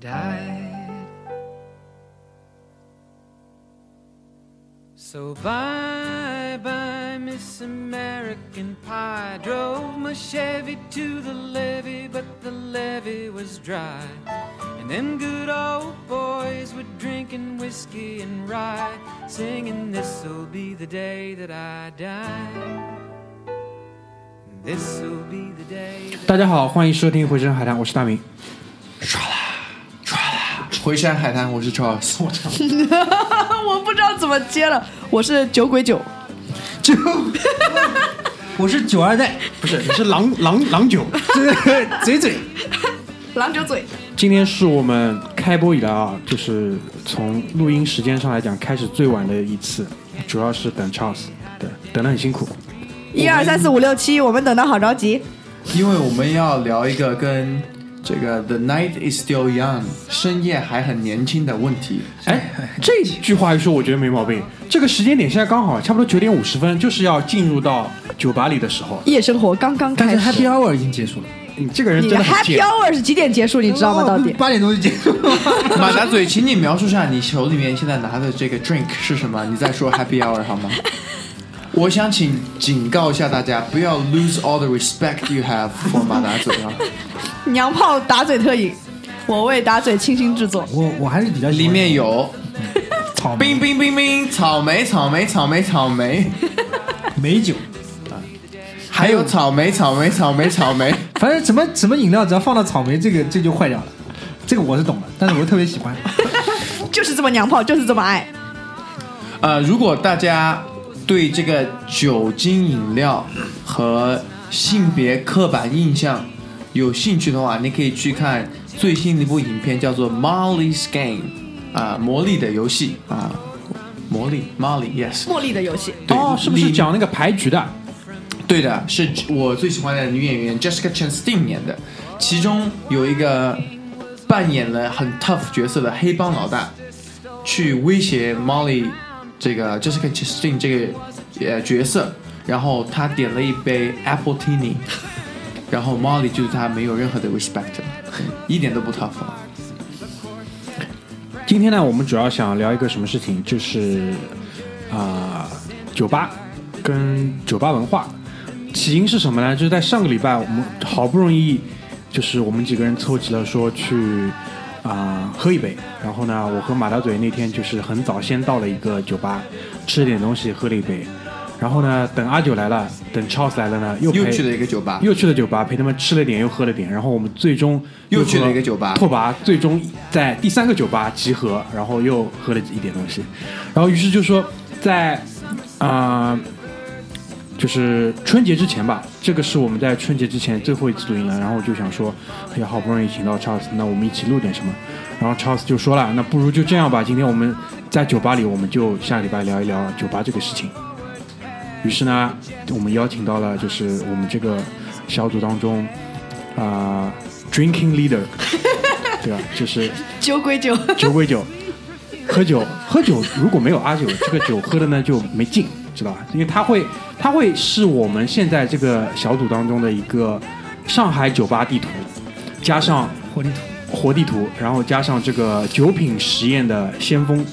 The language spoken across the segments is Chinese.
died. So bye bye, Miss American Pie. Drove my Chevy to the levee, but the levee was dry. And them good old boys were drinking whiskey and rye, singing, This'll be the day that I die. This'll be the day. that 大家好，欢迎收听《回声海滩》，我是大明。 回山海滩，我是 Charles。我不知道怎么接了，我是酒鬼酒，酒我是九二代，不是，你是郎郎郎酒，嘴嘴。郎酒嘴。今天是我们开播以来啊，就是从录音时间上来讲，开始最晚的一次，主要是等 Charles，对，等得很辛苦。一二三四五六七，我们等的好着急。因为我们要聊一个跟这个 The night is still young，深夜还很年轻的问题。哎，这句话一说，我觉得没毛病。这个时间点现在刚好差不多九点五十分，就是要进入到酒吧里的时候。夜生活刚刚但是 Happy。Hour 已经结束了，你这个人真的很 Happy。Hour 是几点结束？你知道吗？到底？八点钟就结束了。马达嘴，请你描述一下你手里面现在拿的这个 drink 是什么？你再说 Happy Hour 好吗？我想请警告一下大家，不要 lose all the respect you have for 马达嘴啊！娘炮打嘴特饮，我为打嘴倾心制作。我我还是比较喜欢里面有草莓冰冰冰冰草莓草莓草莓草莓，美酒，还有草莓草莓草莓草莓。反正什么什么饮料只要放到草莓，这个这就坏掉了。这个我是懂的，但是我特别喜欢。就是这么娘炮，就是这么爱。呃，如果大家对这个酒精饮料和性别刻板印象有兴趣的话，你可以去看最新的一部影片，叫做《Molly's Game》啊，魔力的游戏啊，魔力 Molly，yes，茉莉的游戏，对哦，是不是讲那个牌局的？对的，是我最喜欢的女演员 Jessica Chastain 演的，其中有一个扮演了很 tough 角色的黑帮老大，去威胁 Molly 这个 Jessica Chastain 这个呃角色，然后他点了一杯 Apple Tini，然后 Molly 就是他没有任何的 respect，一点都不 tough 啊。今天呢，我们主要想聊一个什么事情，就是啊、酒吧跟酒吧文化。起因是什么呢？就是在上个礼拜，我们好不容易，就是我们几个人凑齐了，说去啊、喝一杯。然后呢，我和马大嘴那天就是很早先到了一个酒吧，吃了点东西，喝了一杯。然后呢，等阿九来了，等 Charles 来了呢，又又去了一个酒吧，又去了酒吧，陪他们吃了点，又喝了点，然后我们最终又去了一个酒吧拓跋最终在第三个酒吧集合，然后又喝了一点东西，然后于是就说在啊、就是春节之前吧，这个是我们在春节之前最后一次录音了，然后我就想说，哎呀，好不容易请到 Charles，那我们一起录点什么，然后 Charles 就说了，那不如就这样吧，今天我们在酒吧里，我们就下礼拜聊一聊酒吧这个事情。于是呢，我们邀请到了就是我们这个小组当中啊、drinking leader，对吧？就是酒鬼酒，酒鬼酒，喝酒喝酒如果没有阿九，这个酒喝的呢就没劲，知道吧？因为他会他会是我们现在这个小组当中的一个上海酒吧地图，加上活地图，活地图，然后加上这个酒品实验的先锋，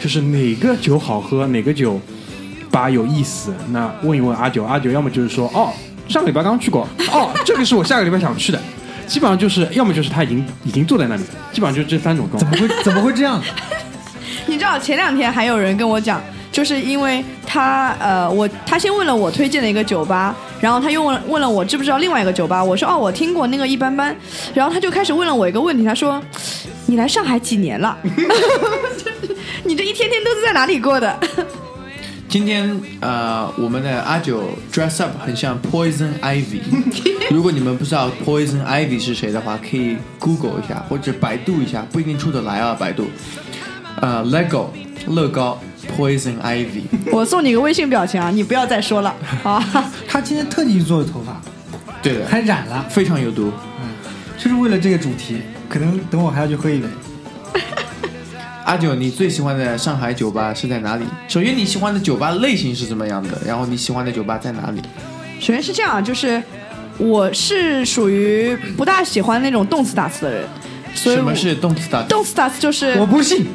就是哪个酒好喝，哪个酒吧有意思，那问一问阿九，阿九要么就是说哦，上个礼拜刚去过，哦，这个是我下个礼拜想去的，基本上就是要么就是他已经已经坐在那里了，基本上就是这三种状态。怎么会怎么会这样？你知道前两天还有人跟我讲，就是因为他呃，我他先问了我推荐的一个酒吧，然后他又问问了我知不知道另外一个酒吧，我说哦我听过那个一般般，然后他就开始问了我一个问题，他说你来上海几年了？你这一天天都是在哪里过的？今天呃，我们的阿九 dress up 很像 Poison Ivy。如果你们不知道 Poison Ivy 是谁的话，可以 Google 一下或者百度一下，不一定出得来啊，百度。呃，Lego 乐高 Poison Ivy。我送你个微信表情啊，你不要再说了啊！他今天特地去做的头发，对的，还染了，非常有毒。就是为了这个主题。可能等我还要去喝一杯。阿九，你最喜欢的上海酒吧是在哪里？首先，你喜欢的酒吧类型是怎么样的？然后，你喜欢的酒吧在哪里？首先是这样，就是我是属于不大喜欢那种动次打次的人，所以我什么是动次打次？动次打次就是我不信，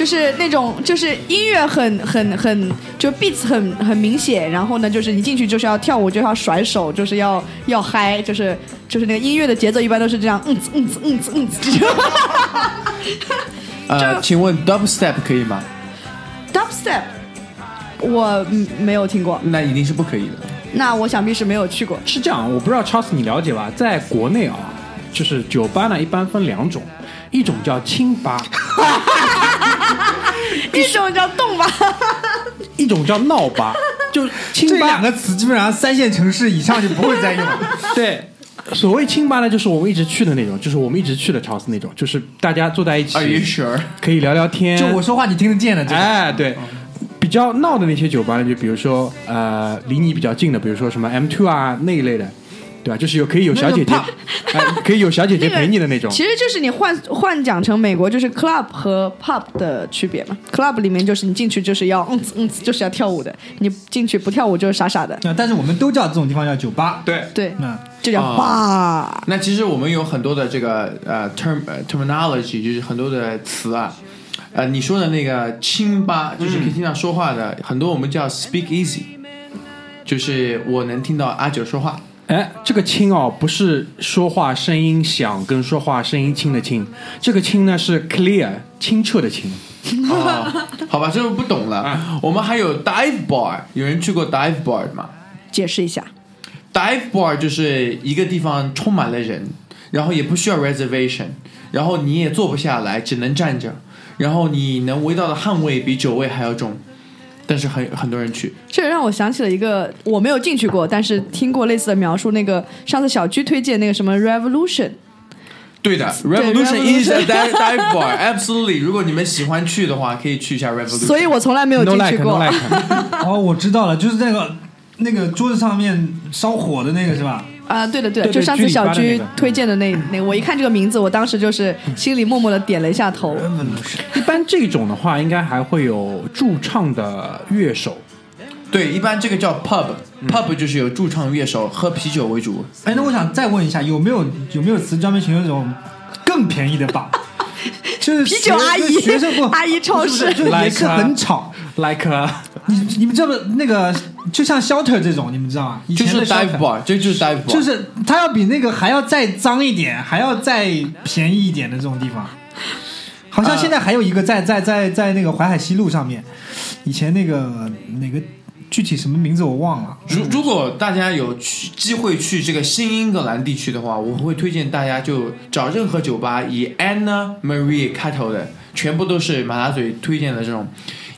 就是那种就是音乐很很很就 beats 很很明显，然后呢就是你进去就是要跳舞就要甩手，就是要要嗨，就是就是那个音乐的节奏一般都是这样，嗯子嗯子嗯子嗯子这种。呃，请问 dubstep 可以吗？Dubstep 我嗯没有听过，那一定是不可以的。那我想必是没有去过。是这样，我不知道 Charles 你了解吧？在国内啊，就是酒吧呢一般分两种，一种叫清吧，一种叫动吧，一种叫闹吧。就清这吧两个词基本上三线城市以上就不会再用了。对，所谓清吧呢，就是我们一直去的那种，就是我们一直去的 Charles 那种，就是大家坐在一起 Are you sure？可以聊聊天。就我说话你听得见的这种。哎，对，比较闹的那些酒吧呢，就比如说呃，离你比较近的，比如说什么 M Two 啊那一类的，对吧？就是有可以有小姐姐，哎，可以有小姐姐陪你的那种。其实就是你换换讲成美国就是 club 和 pub 的区别嘛。club 里面就是你进去就是要嗯嗯就是要跳舞的，你进去不跳舞就是傻傻的。啊，但是我们都叫这种地方叫酒吧。对，对，那就叫啊吧。那其实我们有很多的这个呃 term 呃 terminology，就是很多的词啊。呃，你说的那个清吧，就是可以听到说话的，很多我们叫 speak easy，就是我能听到阿九说话。哎，这个轻哦，不是说话声音响跟说话声音轻的轻，这个清呢是 clear 清澈的清。哦，好吧，这个不懂了。我们还有 dive bar，有人去过 dive bar 吗解释一下，？dive bar 就是一个地方充满了人，然后也不需要 reservation，然后你也坐不下来，只能站着，然后你能闻到的汗味比酒味还要重，但是很很多人去。这让我想起了一个我没有进去过，但是听过类似的描述。那个上次小居推荐那个什么 Revolution，对的，Revolution is a dive dive bar，absolutely。如果你们喜欢去的话，可以去一下 Revolution。所以我从来没有进去过。哦，我知道了，就是那个那个桌子上面烧火的那个是吧？啊，对的对的，就上次小居居里巴的那个推荐的那那，我一看这个名字，我当时就是心里默默的点了一下头。一般这种的话，应该还会有驻唱的乐手。对，一般这个叫 pub，pub 就是有驻唱乐手，喝啤酒为主。哎，那我想再问一下，有没有有没有词专门形容这种更便宜的吧？就是啤酒阿姨学生不阿姨超市不是不是就也是很吵。like 你你们知道不？那个就像 shelter 这种，你们知道吗？以前的就是 dive shelter bar，这就是 dive bar，就是它要比那个还要再脏一点，还要再便宜一点的这种地方。好像现在还有一个在在在在那个淮海西路上面，以前那个哪个具体什么名字我忘了。如如果大家有去机会去这个新英格兰地区的话，我会推荐大家就找任何酒吧以 Anna Marie 开头的，全部都是马大嘴推荐的这种。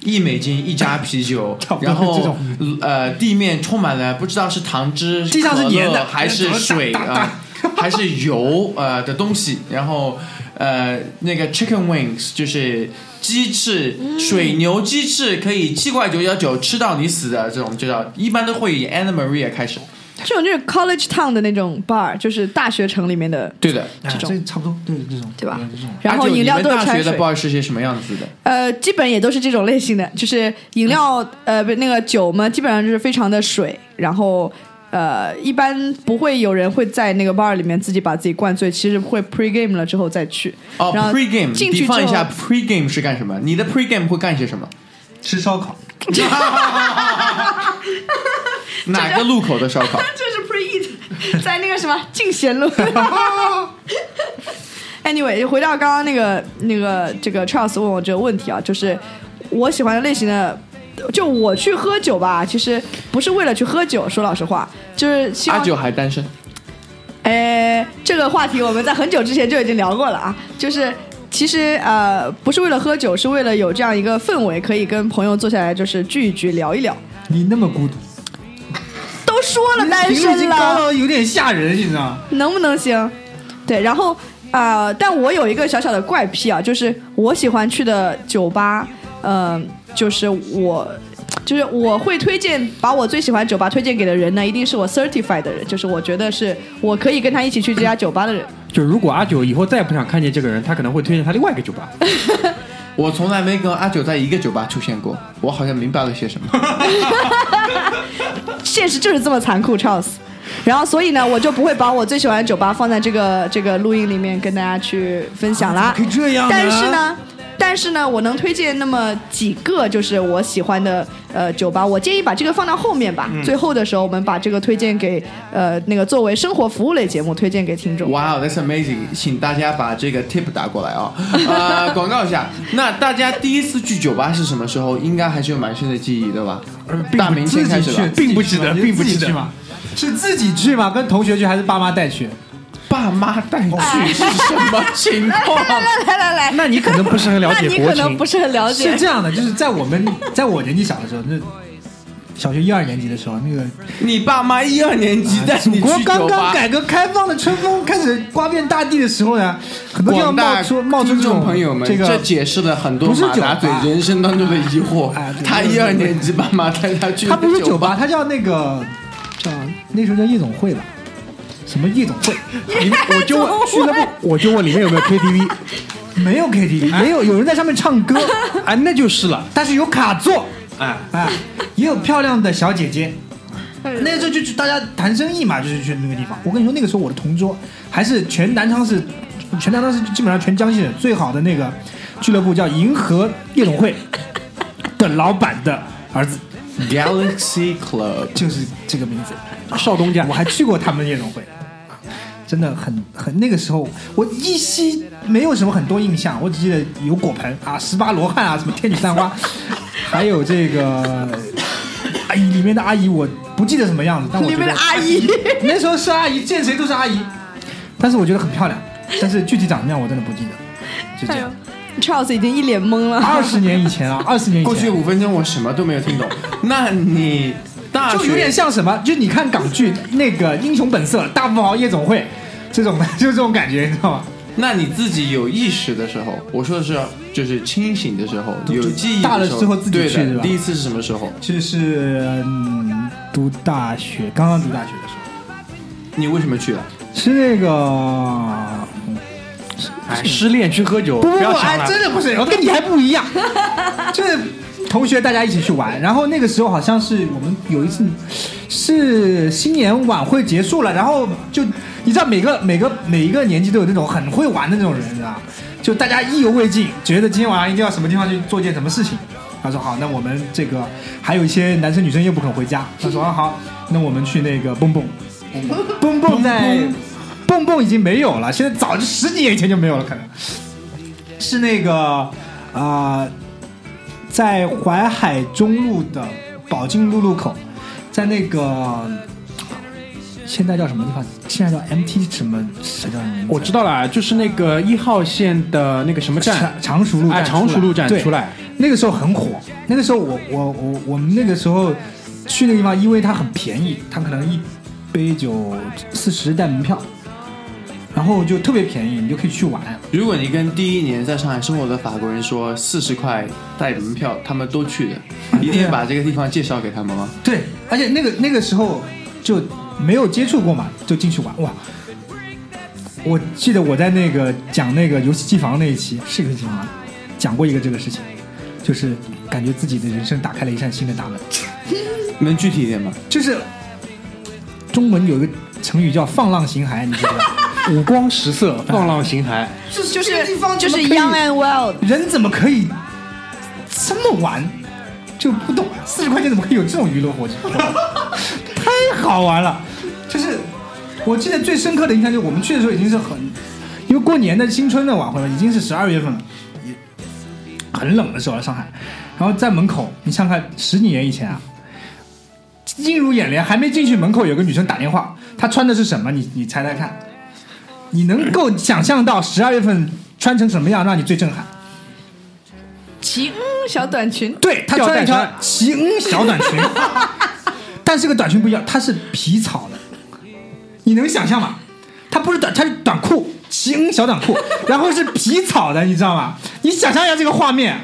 一美金一扎啤酒 然后这种。呃地面充满了不知道是糖汁、地上是可乐粘的还是水啊、还是油呃的东西，然后呃那个 chicken wings 就是鸡翅、水牛鸡翅可以七块九角九吃到你死的这种，就叫一般都会以 Anna Maria 开始。这种就是 college town 的那种 bar，就是大学城里面的，对的，哎这种这差不多，对这种对吧然后饮料都是大学的。bar 是些什么样子的？呃，基本也都是这种类型的，就是饮料，呃，不，那个酒嘛，基本上就是非常的水，然后。呃，一般不会有人会在那个 bar 里面自己把自己灌醉，其实会 pre game 了之后再去。哦然后，pre game，进去放一下 pre game 是干什么？你的 pre game 会干些什么？吃烧烤。哪个路口的烧烤？这是 pre eat，在那个什么进贤路。anyway，回到刚刚那个那个这个 Charles 问我这个问题啊，就是我喜欢的类型的，就我去喝酒吧，其实不是为了去喝酒，说老实话，就是希望阿九还单身，哎，这个话题我们在很久之前就已经聊过了啊，就是其实呃不是为了喝酒，是为了有这样一个氛围，可以跟朋友坐下来就是聚一聚聊一聊。你那么孤独，都说了单身了，有点吓人，你知道吗？能不能行？对，然后啊、呃但我有一个小小的怪癖啊，就是我喜欢去的酒吧，嗯、就是我。就是我会推荐把我最喜欢酒吧推荐给的人呢，一定是我 certified 的人，就是我觉得是我可以跟他一起去这家酒吧的人。就如果阿九以后再也不想看见这个人，他可能会推荐他另外一个酒吧。我从来没跟阿九在一个酒吧出现过，我好像明白了些什么。现实就是这么残酷，Charles。然后，所以呢，我就不会把我最喜欢的酒吧放在这个这个录音里面跟大家去分享啦。可以这样呢但是呢，但是呢，我能推荐那么几个就是我喜欢的呃酒吧，我建议把这个放到后面吧。最后的时候，我们把这个推荐给呃那个作为生活服务类节目推荐给听众。哇、wow,，That's amazing！请大家把这个 tip 打过来啊、呃，广告一下。那大家第一次去酒吧是什么时候？应该还是有蛮深的记忆，对吧？大明自己先开始吧，。并不记得并不记得？是自己去吗？跟同学去还是爸妈带去？爸妈带去是什么情况？来来来，那你可能不是很了解国情你可能不。是很了解是。这样的，就是在我们 在我年纪小的时候，那小学一二年级的时候，那个你爸妈一二年级带你祖国去酒吧，刚刚改革开放的春风开始刮遍大地的时候呢，很多地方广大冒出冒出听众这种朋友们，这个解释了很多马达嘴人生当中的疑惑哎。他一二年级爸妈带他去，他不是酒吧，，他叫那个叫那时候叫夜总会吧？什么夜总会？里面我就问俱乐部，我就问里面有没有 KTV，没有 KTV，没有有人在上面唱歌，啊，那就是了。但是有卡座，哎，哎，也有漂亮的小姐姐。那时候就去大家谈生意嘛，就是去那个地方。我跟你说，那个时候我的同桌还是全南昌市，全南昌市基本上全江西省最好的那个俱乐部，叫银河夜总会的老板的儿子，Galaxy Club。就是这个名字。少东家我，还去过他们的夜总会，真的很很那个时候，我依稀没有什么很多印象，我只记得有果盆啊、十八罗汉啊、什么天女散花，还有这个阿姨里面的阿姨，我不记得什么样子，但我里面的觉得阿姨，那时候是阿姨，见谁都是阿姨，但是我觉得很漂亮，但是具体长什么样我真的不记得，就这样。，Charles 已经一脸懵了。二十年以前啊，二十年以过去。五分钟我什么都没有听懂。那你大就有点像什么？就你看港剧那个《英雄本色》《大富豪夜总会》这种的，就是这种感觉，你知道吗？那你自己有意识的时候，我说的是就是清醒的时候，有记忆的时候大了之后自己去是吧第一次是什么时候？就是嗯，读大学，刚刚读大学的时候，你为什么去了？是那个哎，失恋去喝酒，不不不。真的不是，我跟你还不一样，就是同学大家一起去玩，然后那个时候好像是我们有一次是新年晚会结束了，然后就你知道每个每个每一个年级都有那种很会玩的那种人，你知道吧？就大家意犹未尽，觉得今天晚上一定要什么地方去做件什么事情。他说好，那我们这个还有一些男生女生又不肯回家，他说啊好，那我们去那个蹦蹦，蹦蹦在蹦蹦已经没有了，现在早就十几年以前就没有了，可能是那个啊、在淮海中路的宝金路路口，在那个现在叫什么地方？现在叫 MT 什么？什么叫什么？我知道了，就是那个一号线的那个什么站，长常熟路站常熟路站对出来，那个时候很火。那个时候我我我我们那个时候去那个地方，因为它很便宜，它可能一杯酒四十带门票，然后就特别便宜，你就可以去玩。如果你跟第一年在上海生活的法国人说四十块带门票，他们都去的，一定把这个地方介绍给他们吗？对，而且那个那个时候就没有接触过嘛，就进去玩哇。我记得我在那个讲那个游戏机房那一期是游戏机房吗讲过一个这个事情，就是感觉自己的人生打开了一扇新的大门。能具体一点吗？就是中文有一个成语叫“放浪形骸”，你知道吗？五光十色，放浪形骸。就是这个地方就是 young and wild，人怎么可以这么玩？就不懂四十块钱怎么可以有这种娱乐活动？太好玩了！就是我记得最深刻的印象就是我们去的时候已经是很，因为过年的新春的晚会嘛，已经是十二月份了，也很冷的时候了，上海。然后在门口，你想想看，十几年以前啊，映入眼帘，还没进去门口有个女生打电话，她穿的是什么？你你猜猜看，你能够想象到十二月份穿成什么样让你最震撼？齐嗯小短裙，对，她穿了一条齐恩小短裙，但是这个短裙不一样，它是皮草的，你能想象吗？它不是短，它是短裤，齐恩小短裤，然后是皮草的，你知道吗？你想象一下这个画面，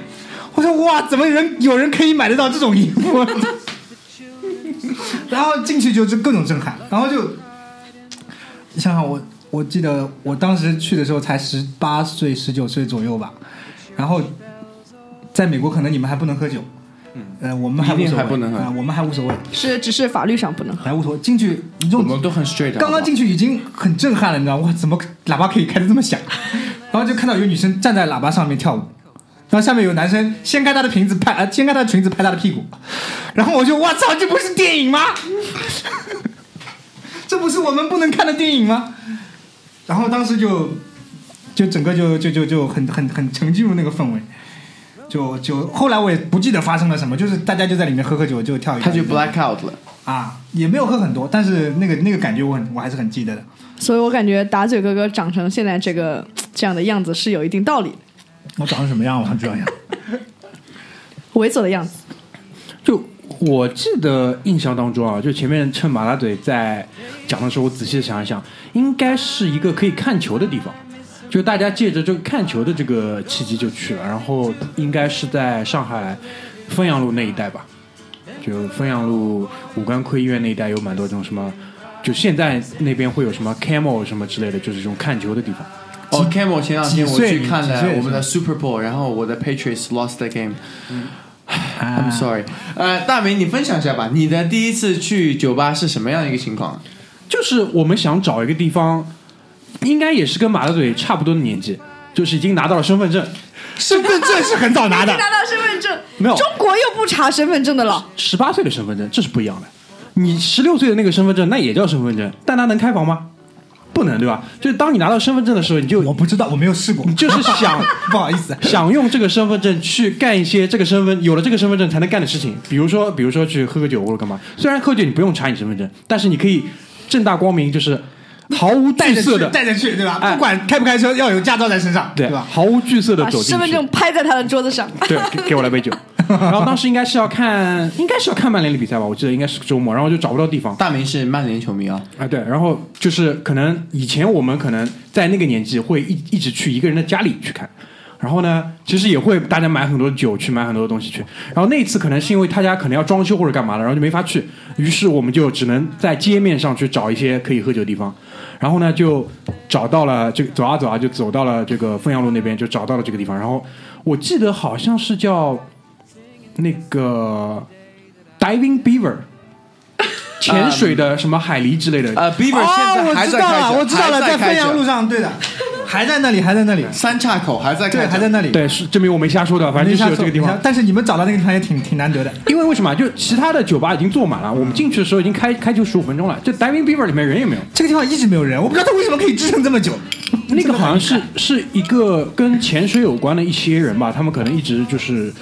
我说哇，怎么人有人可以买得到这种衣服？然后进去就是各种震撼，然后就你想想我，我记得我当时去的时候才十八岁、十九岁左右吧，然后在美国可能你们还不能喝酒，嗯，呃，我们还无所谓还不能喝啊我们还无所谓，是只是法律上不能喝。还无所谓。进去你这种我们都很 straight 的。刚刚进去已经很震撼了，你知道吗？哇，怎么喇叭可以开的这么响？然后就看到有女生站在喇叭上面跳舞，然后下面有男生掀开她的裙子拍，呃，掀开她的裙子拍她的屁股，然后我就我操，这不是电影吗？这不是我们不能看的电影吗？然后当时就就整个就就就就很很很沉浸入那个氛围。就就后来我也不记得发生了什么，就是大家就在里面喝喝酒，就跳一跳。他就 black out 了。啊，也没有喝很多，但是那个那个感觉我很我还是很记得的。所以我感觉打嘴哥哥长成现在这个这样的样子是有一定道理，我长成什么样，我想知道一下。猥琐的样子。就我记得印象当中啊，就前面趁马大嘴在讲的时候，我仔细的想一想，应该是一个可以看球的地方，就大家借着这个看球的这个契机就去了，然后应该是在上海汾阳路那一带吧，就汾阳路五官科医院那一带有蛮多这种什么。就现在那边会有什么 Camel 什么之类的，就是这种看球的地方。哦，Camel 前两天我去看了我们的 Super Bowl，然后我的 Patriots lost the game。I'm 啊 sorry。呃，大明，你分享一下吧，你的第一次去酒吧是什么样一个情况？就是我们想找一个地方，应该也是跟马大嘴差不多的年纪，就是已经拿到了身份证，身份证是很早拿的，拿到身份证，没有中国又不查身份证的了。十八岁的身份证，这是不一样的。你十六岁的那个身份证，那也叫身份证，但它能开房吗？不能，对吧？就是当你拿到身份证的时候，你就我不知道，我没有试过。你就是想 不好意思，想用这个身份证去干一些这个身份有了这个身份证才能干的事情，比如说，比如说去喝个酒或者干嘛。虽然喝酒你不用查你身份证，但是你可以正大光明，就是毫无惧色的，带着去，对吧？哎不管开不开车，要有驾照在身上，对吧？毫无惧色的走进去。身份证拍在他的桌子上，对，给给我来杯酒。然后当时应该是要看，应该是要看曼联的比赛吧，我记得应该是周末，然后就找不到地方。大明是曼联球迷啊，啊，对，然后就是可能以前我们可能在那个年纪会一一直去一个人的家里去看，然后呢，其实也会大家买很多酒去买很多东西去，然后那次可能是因为他家可能要装修或者干嘛的，然后就没法去，于是我们就只能在街面上去找一些可以喝酒的地方，然后呢就找到了这个走啊走啊就走到了这个凤阳路那边，就找到了这个地方，然后我记得好像是叫那个 Diving Beaver。潜水的什么海狸之类的，呃，Beaver 现哦，在我还在开着，知道了，我知道了，在开汾阳路，上，对的，还在那里，还在那里，三岔口还在开对，还在那里。对，是证明我没瞎说的，反正就是有这个地方。但是你们找到那个地方也挺挺难得的。因为为什么？就其他的酒吧已经坐满了，我们进去的时候已经开开就十五分钟了，这 Diving Beaver 里面人也没有。这个地方一直没有人，我不知道他为什么可以支撑这么久。那个好像是 是一个跟潜水有关的一些人吧，他们可能一直就是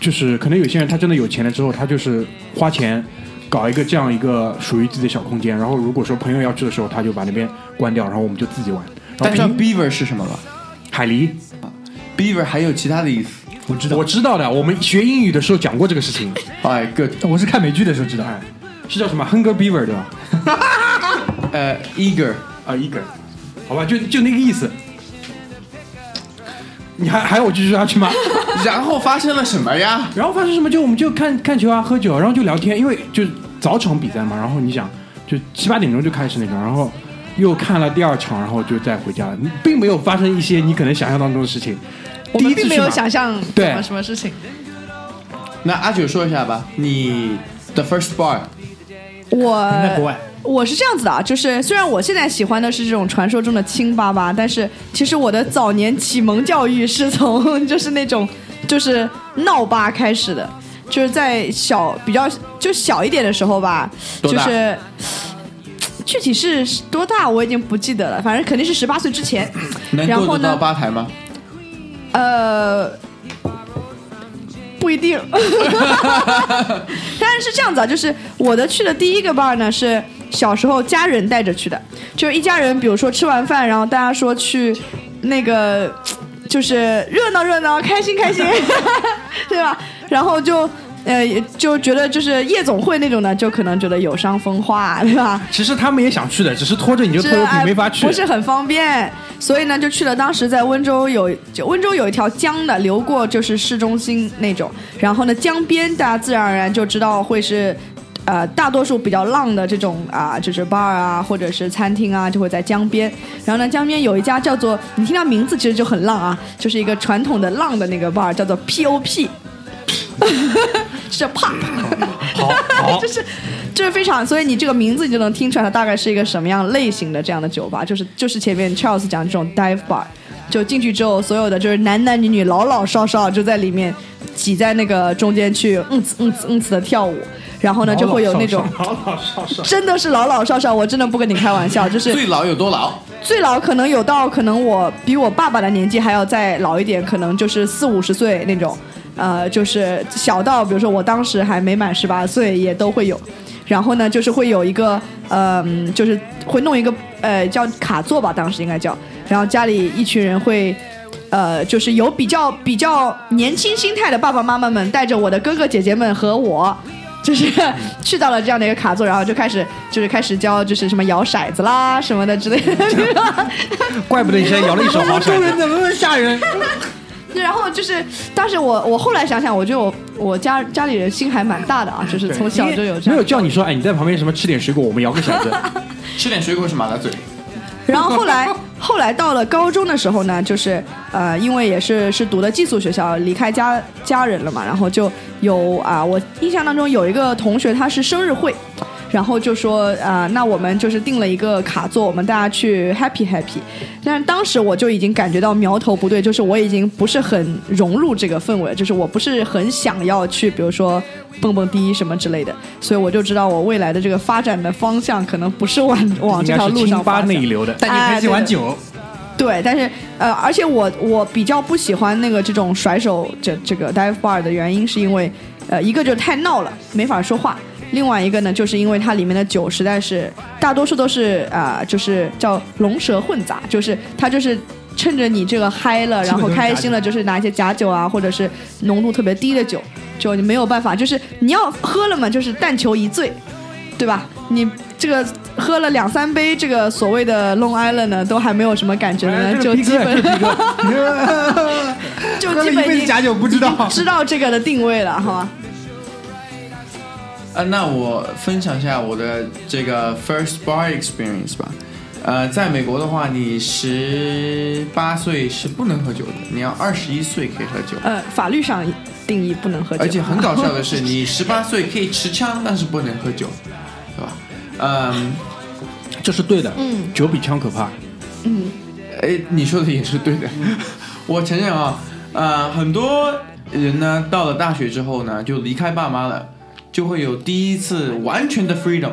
就是可能有些人他真的有钱了之后，他就是花钱搞一个这样一个属于自己的小空间，然后如果说朋友要去的时候，他就把那边关掉，然后我们就自己玩。但知道然后 Beaver 是什么吗海狸，？Beaver 还有其他的意思。我知道我，知道的，我们学英语的时候讲过这个事情。哎，good，我是看美剧的时候知道。哎，是叫什么 Hunger Beaver 对吧？呃，eager，啊，Eager，好吧，就就那个意思。你还还要我继续下去吗？然后发生了什么呀？然后发生什么？就我们就看看球啊，喝酒，然后就聊天，因为就早场比赛嘛。然后你想，就七八点钟就开始那种，然后又看了第二场，然后就再回家了。并没有发生一些你可能想象当中的事情。我们并没有第一次去嘛想象对什么什么事情。那阿九说一下吧，你的 first bar 我在国外我是这样子的啊，就是虽然我现在喜欢的是这种传说中的清吧吧，但是其实我的早年启蒙教育是从就是那种就是闹吧开始的，就是在小比较就小一点的时候吧，就是具体是多大我已经不记得了，反正肯定是十八岁之前。能然后呢够得到吧台吗？呃，不一定。但是是这样子啊，就是我的去的第一个 bar 呢是小时候家人带着去的，就是一家人，比如说吃完饭，然后大家说去那个就是热闹热闹，开心开心，对吧？然后就。呃，就觉得就是夜总会那种的，就可能觉得有伤风化，对吧？其实他们也想去的，只是拖着你就拖着哎你没法去。不是很方便，所以呢就去了。当时在温州有，就温州有一条江的，流过就是市中心那种。然后呢，江边大家自然而然就知道会是。呃，大多数比较浪的这种啊、就是 bar 啊，或者是餐厅啊，就会在江边。然后呢，江边有一家叫做，你听到名字其实就很浪啊，就是一个传统的浪的那个 bar，叫做 POP，是 pop，好好就是 就是非常，所以你这个名字你就能听出来它大概是一个什么样类型的这样的酒吧，就是就是前面 Charles 讲的这种 dive bar，就进去之后，所有的就是男男女女老老少少就在里面挤在那个中间去嗯呲嗯呲嗯呲的跳舞，然后呢就会有那种老老少少。真的是老老少少，我真的不跟你开玩笑，就是最老有多老？最老可能有到可能我比我爸爸的年纪还要再老一点，可能就是四五十岁那种，呃，就是小到比如说我当时还没满十八岁也都会有，然后呢就是会有一个，嗯、就是会弄一个呃叫卡座吧，当时应该叫，然后家里一群人会。呃，就是有比较比较年轻心态的爸爸妈妈们，带着我的哥哥姐姐们和我，就是 去到了这样的一个卡座，然后就开始就是开始教就是什么摇骰子啦什么的之类的，怪不得你现在摇了一手好众骰子。人怎么那么吓人？然后就是当时我我后来想想，我觉得我我家家里人心还蛮大的啊，就是从小就有这样没有叫你说，哎，你在旁边什么吃点水果，我们摇个骰子。吃点水果是马大嘴。然后后来后来到了高中的时候呢，就是呃，因为也是是读的寄宿学校，离开家家人了嘛，然后就有啊、我印象当中有一个同学他是生日会。然后就说啊、那我们就是定了一个卡座，我们大家去 happy happy。但是当时我就已经感觉到苗头不对，就是我已经不是很融入这个氛围，就是我不是很想要去，比如说蹦蹦迪什么之类的。所以我就知道我未来的这个发展的方向可能不是往往这条路上发展那一流的。但你很喜欢酒，对，但是呃，而且我我比较不喜欢那个这种甩手这这个 dive bar 的原因，是因为呃，一个就是太闹了，没法说话；另外一个呢，就是因为它里面的酒实在是大多数都是啊、就是叫龙蛇混杂，就是它就是。趁着你这个嗨了，然后开心了，就是拿一些假酒啊，或者是浓度特别低的酒，就你没有办法，就是你要喝了嘛，就是但求一醉，对吧？你这个喝了两三杯，这个所谓的 Long Island 呢，都还没有什么感觉呢，哎 就基本就基本已经一辈子假酒不知道知道这个的定位了，好吗？呃，那我分享一下我的这个 first bar experience 吧。呃，在美国的话，你十八岁是不能喝酒的，你要二十一岁可以喝酒。呃，法律上定义不能喝酒，而且很搞笑的是，你 十八岁可以持枪，但是不能喝酒，对吧？嗯，这是对的。嗯酒比枪可怕。嗯哎，你说的也是对的。我承认啊，呃，很多人呢，到了大学之后呢，就离开爸妈了，就会有第一次完全的 freedom。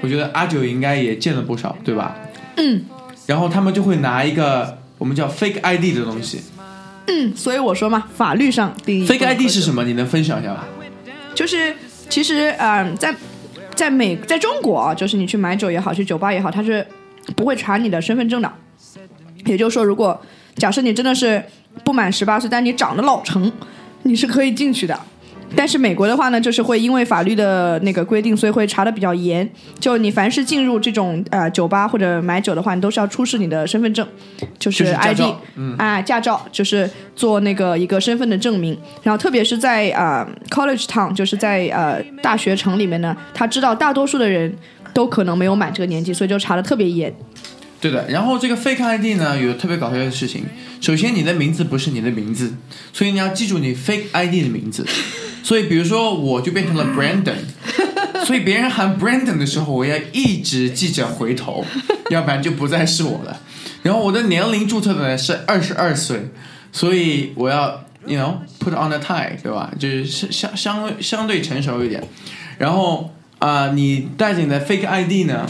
我觉得阿九应该也见了不少，对吧？嗯然后他们就会拿一个我们叫 fake ID 的东西。嗯，所以我说嘛，法律上定义 fake ID 是什么？你能分享一下吗？就是其实嗯、呃在在美在中国啊，就是你去买酒也好，去酒吧也好，他是不会查你的身份证的。也就是说，如果假设你真的是不满十八岁，但你长得老成，你是可以进去的。但是美国的话呢，就是会因为法律的那个规定，所以会查的比较严。就你凡是进入这种呃酒吧或者买酒的话，你都是要出示你的身份证，就是 ID，啊，驾照就是做那个一个身份的证明。然后特别是在啊、呃 college town，就是在呃大学城里面呢，他知道大多数的人都可能没有满这个年纪，所以就查的特别严。对的，然后这个 fake ID 呢，有特别搞笑的事情。首先，你的名字不是你的名字，所以你要记住你 fake ID 的名字。所以，比如说，我就变成了 Brandon，所以别人喊 Brandon 的时候，我要一直记着回头，要不然就不再是我了。然后我的年龄注册的呢是二十二岁，所以我要 you know put on a tie，对吧？就是相相相对成熟一点。然后啊、你带着你的 fake ID 呢，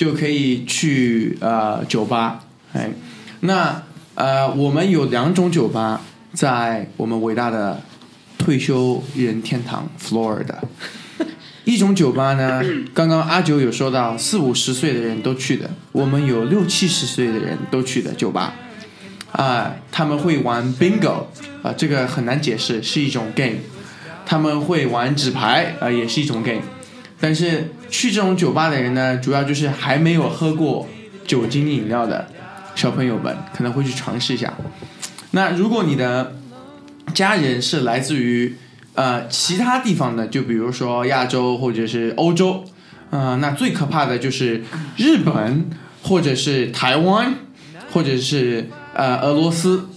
就可以去呃酒吧。哎，那呃我们有两种酒吧在我们伟大的退休人天堂 Florida。一种酒吧呢，刚刚阿九有说到四五十岁的人都去的，我们有六七十岁的人都去的酒吧。啊、他们会玩 bingo 啊、这个很难解释，是一种 game。他们会玩纸牌啊、也是一种 game。但是去这种酒吧的人呢，主要就是还没有喝过酒精饮料的小朋友们，可能会去尝试一下。那如果你的家人是来自于呃其他地方的，就比如说亚洲或者是欧洲，呃，那最可怕的就是日本或者是台湾或者是呃俄罗斯。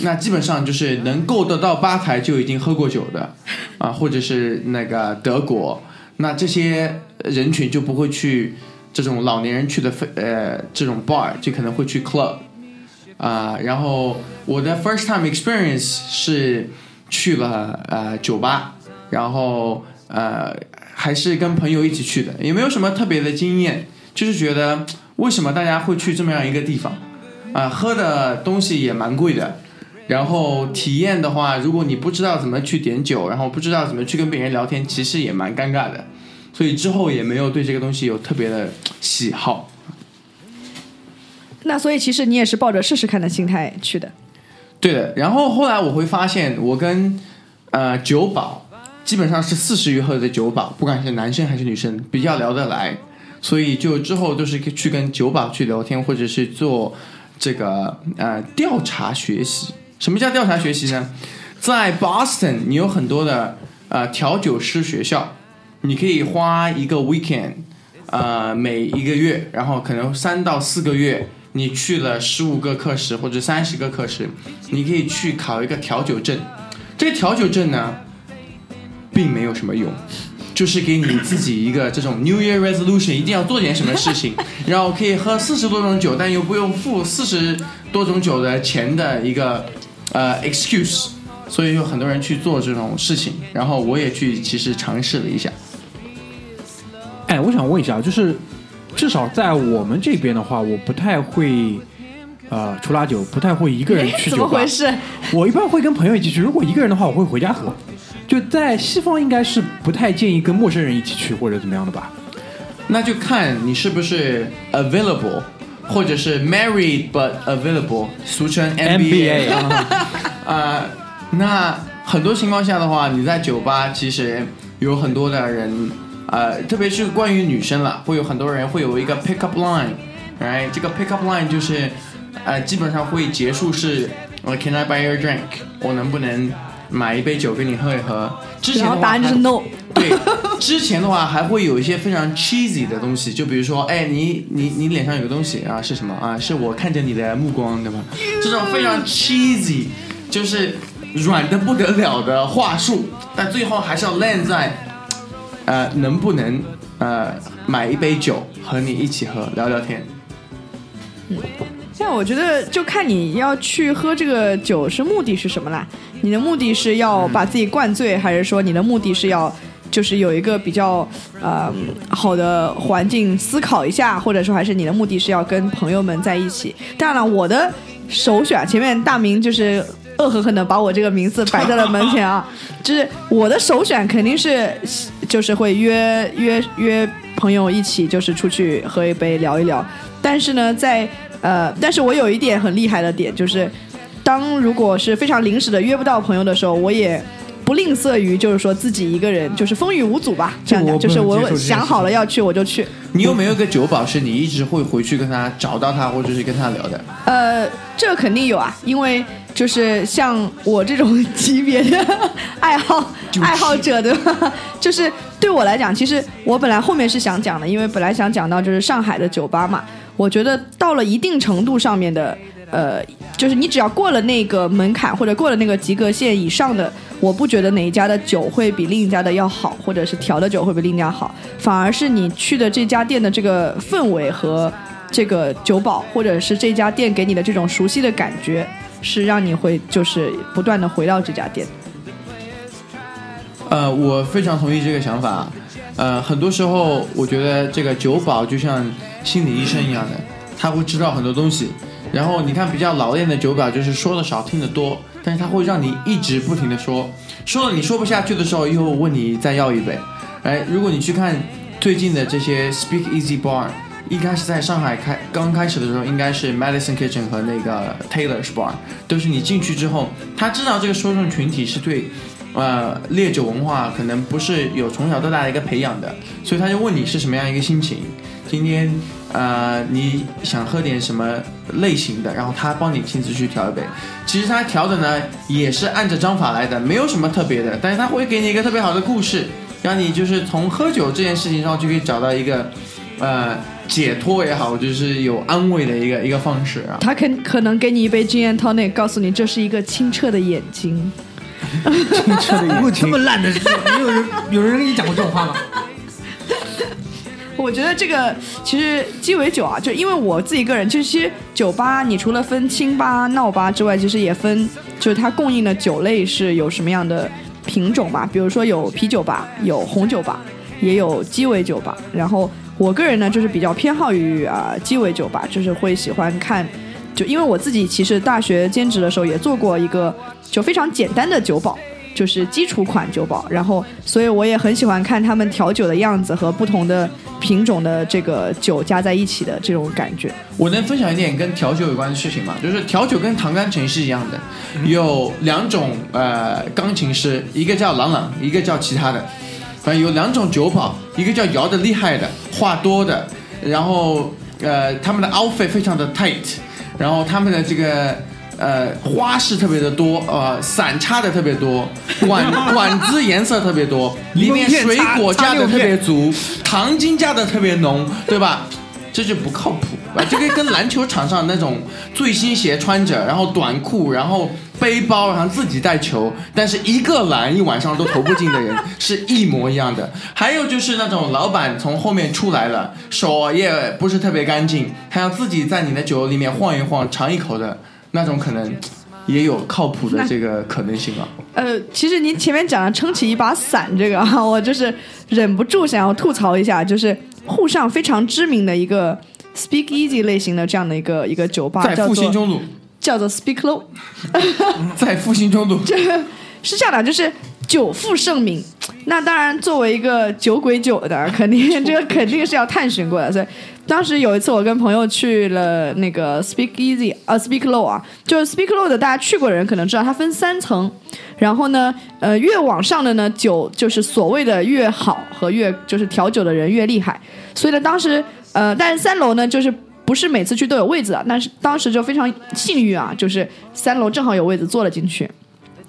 那基本上就是能够得到吧台就已经喝过酒的，啊，或者是那个德国，那这些人群就不会去这种老年人去的非呃这种 bar，就可能会去 club，啊、然后我的 first time experience 是去了呃酒吧，然后呃还是跟朋友一起去的，也没有什么特别的经验，就是觉得为什么大家会去这么样一个地方，啊、喝的东西也蛮贵的。然后体验的话，如果你不知道怎么去点酒，然后不知道怎么去跟别人聊天，其实也蛮尴尬的。所以之后也没有对这个东西有特别的喜好。那所以其实你也是抱着试试看的心态去的。对的，然后后来我会发现，我跟呃酒保基本上是四十余后的酒保，不管是男生还是女生，比较聊得来，所以就之后都是去跟酒保去聊天，或者是做这个呃调查学习。什么叫调查学习呢？在 Boston，你有很多的呃调酒师学校，你可以花一个 weekend，呃每一个月，然后可能三到四个月，你去了十五个课时或者三十个课时，你可以去考一个调酒证。这个调酒证呢，并没有什么用，就是给你自己一个这种 New Year resolution，一定要做点什么事情，然后可以喝四十多种酒，但又不用付四十多种酒的钱的一个呃 excuse。所以有很多人去做这种事情，然后我也去其实尝试了一下。想问一下，就是至少在我们这边的话，我不太会，呃，除拉酒，不太会一个人 去酒吧怎么回。事？我一般会跟朋友一起去，如果一个人的话，我会回家喝。就在西方，应该是不太建议跟陌生人一起去或者怎么样的吧？那就看你是不是 available，或者是 married but available，俗称 MBA 啊，啊、那很多情况下的话，你在酒吧其实有很多的人，呃，特别是关于女生了，会有很多人会有一个 pick up line，right？这个 pick up line 就是，呃，基本上会结束是，我，Can I buy you a drink？我能不能买一杯酒跟你喝一喝？之前的话然后答案就是 no。对，之前的话还会有一些非常 cheesy 的东西，就比如说，哎，你你你脸上有个东西啊，是什么啊？是我看着你的目光，对吧？这种非常 cheesy，就是软的不得了的话术，但最后还是要 land 在，呃，能不能呃买一杯酒和你一起喝聊聊天？嗯，现在我觉得就看你要去喝这个酒是目的是什么啦？你的目的是要把自己灌醉，还是说你的目的是要就是有一个比较呃好的环境思考一下，或者说还是你的目的是要跟朋友们在一起？当然了，我的首选前面大明就是恶狠狠的把我这个名字摆在了门前啊，就是我的首选肯定是就是会约约约朋友一起就是出去喝一杯聊一聊，但是呢，在呃，但是我有一点很厉害的点，就是当如果是非常临时的约不到朋友的时候，我也不吝啬于就是说自己一个人，就是风雨无阻吧，这样讲，就是我想好了要去我就去。你有没有一个酒保是你一直会回去跟他找到他，或者是跟他聊的？呃，这个肯定有啊，因为就是像我这种级别的爱好爱好者的，就是对我来讲，其实我本来后面是想讲的，因为本来想讲到就是上海的酒吧嘛，我觉得到了一定程度上面的。呃，就是你只要过了那个门槛或者过了那个及格线以上的，我不觉得哪一家的酒会比另一家的要好，或者是调的酒会比另一家好，反而是你去的这家店的这个氛围和这个酒保，或者是这家店给你的这种熟悉的感觉，是让你会就是不断的回到这家店。呃，我非常同意这个想法。呃，很多时候我觉得这个酒保就像心理医生一样的，他会知道很多东西。然后你看比较老练的酒保，就是说的少听得多，但是他会让你一直不停的说，说了你说不下去的时候，又问你再要一杯。哎，如果你去看最近的这些 Speak Easy Bar，一开始在上海开刚开始的时候，应该是 Madison Kitchen 和那个 Taylor's Bar，都是你进去之后，他知道这个受众群体是对。呃，烈酒文化可能不是有从小到大的一个培养的，所以他就问你是什么样一个心情。今天呃你想喝点什么类型的，然后他帮你亲自去调一杯。其实他调的呢也是按着章法来的，没有什么特别的，但是他会给你一个特别好的故事，让你就是从喝酒这件事情上就可以找到一个呃解脱也好，就是有安慰的一个一个方式啊。他肯可能给你一杯 gin and tonic，告诉你这是一个清澈的眼睛。清澈的眼睛这睛么烂的事，有人有人跟你讲过这种话吗？我觉得这个其实鸡尾酒啊，就因为我自己个人，就其实酒吧你除了分清吧、闹吧之外，其实也分就是它供应的酒类是有什么样的品种吧。比如说有啤酒吧，有红酒吧，也有鸡尾酒吧。然后我个人呢，就是比较偏好于啊、鸡尾酒吧，就是会喜欢看。就因为我自己其实大学兼职的时候也做过一个就非常简单的酒保，就是基础款酒保，然后所以我也很喜欢看他们调酒的样子和不同的品种的这个酒加在一起的这种感觉。我能分享一点跟调酒有关的事情吗？就是调酒跟弹钢琴是一样的，有两种呃钢琴师，一个叫朗朗，一个叫其他的。反正有两种酒保，一个叫摇的厉害的，话多的，然后呃他们的 outfit 非常的 tight，然后他们的这个。呃，花式特别的多，呃，散插的特别多，管 管子颜色特别多，里面水果加的特别足，糖精加的特别浓，对吧？这就不靠谱啊！这个跟篮球场上那种最新鞋穿着，然后短裤，然后背包，然后自己带球，但是一个篮一晚上都投不进的人是一模一样的。还有就是那种老板从后面出来了，手也不是特别干净，还要自己在你的酒里面晃一晃，尝一口的那种，可能也有靠谱的这个可能性啊。呃，其实您前面讲的撑起一把伞这个啊，我就是忍不住想要吐槽一下，就是沪上非常知名的一个 Speak Easy 类型的这样的一个一个酒吧，在复兴中路，叫做 Speak Low。在复兴中路，这 是这样的，就是久负盛名。那当然，作为一个酒鬼酒的，肯定 这个肯定是要探寻过的。所以当时有一次，我跟朋友去了那个 Speak Easy 啊 Speak Low 啊，就是 Speak Low 的，大家去过的人可能知道，它分三层。然后呢，呃，越往上的呢，酒就是所谓的越好和越就是调酒的人越厉害。所以呢，当时呃，但是三楼呢，就是不是每次去都有位子的，但是当时就非常幸运啊，就是三楼正好有位子坐了进去。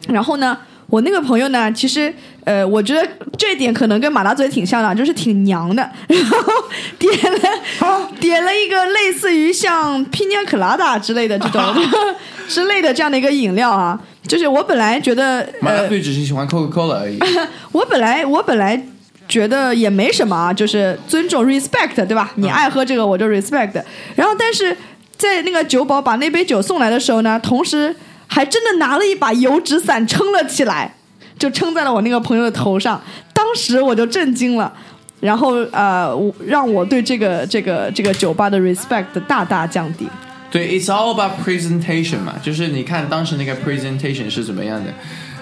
然后呢，我那个朋友呢，其实呃，我觉得这一点可能跟马大嘴挺像的，就是挺娘的，然后点了、点了一个类似于像 Pina Colada 之类的这种 之类的这样的一个饮料啊。就是我本来觉得呃马大，嘴只是喜欢 Coca Cola 而已。我本来我本来觉得也没什么啊，就是尊重 respect 对吧？你爱喝这个我就 respect。然后但是在那个酒保把那杯酒送来的时候呢，同时还真的拿了一把油纸伞撑了起来，就撑在了我那个朋友的头上。当时我就震惊了。然后呃，我让我对这个这个这个酒吧的 respect 大大降低。对，It's all about presentation 嘛，就是你看当时那个 presentation 是怎么样的。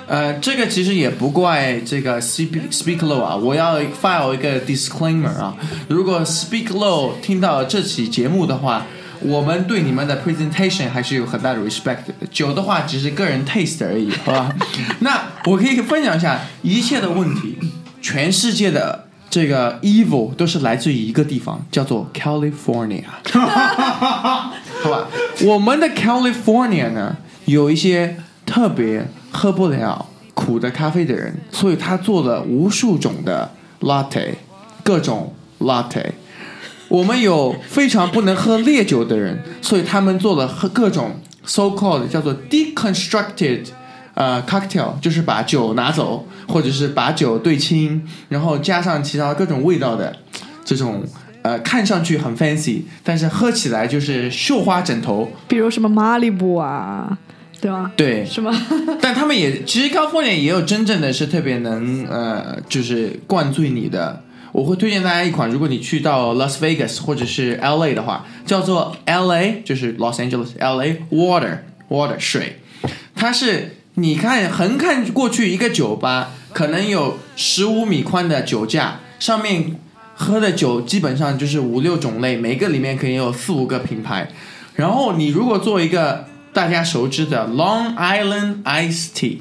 呃，这个其实也不怪这个 Speak Speak Low 啊，我要 file 一个 disclaimer 啊，如果 Speak Low 听到这期节目的话，我们对你们的 presentation 还是有很大的 respect 的。酒的话只是个人 taste 而已，好吧？那我可以分享一下一切的问题，全世界的。这个 evil 都是来自于一个地方，叫做 California。好吧，我们的 California 呢，有一些特别喝不了苦的咖啡的人，所以他做了无数种的 latte，各种 latte。我们有非常不能喝烈酒的人，所以他们做了喝各种 so called 叫做 deconstructed 呃 cocktail，就是把酒拿走，或者是把酒兑清，然后加上其他各种味道的这种呃看上去很 fancy，但是喝起来就是绣花枕头。比如什么马里布啊，对吧？对，是吗？但他们也其实 California 也有真正的是特别能呃，就是灌醉你的。我会推荐大家一款，如果你去到 Las Vegas 或者是 LA 的话，叫做 LA，就是 Los Angeles LA Water Water 水，它是你看横看过去一个酒吧，可能有十五米宽的酒架，上面喝的酒基本上就是五六种类，每个里面可以有四五个品牌。然后你如果做一个大家熟知的 Long Island Ice Tea，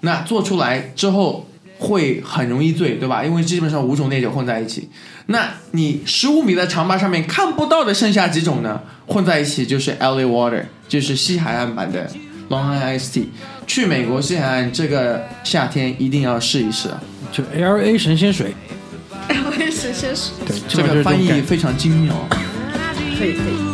那做出来之后会很容易醉，对吧？因为基本上五种烈酒混在一起。那你十五米的长吧上面看不到的剩下几种呢？混在一起就是 LA Water，就是西海岸版的 Long Island Ice Tea。去美国西海岸这个夏天一定要试一试，就 L A 神仙水，LA 神仙水对，这个翻译非常精妙。可以可以。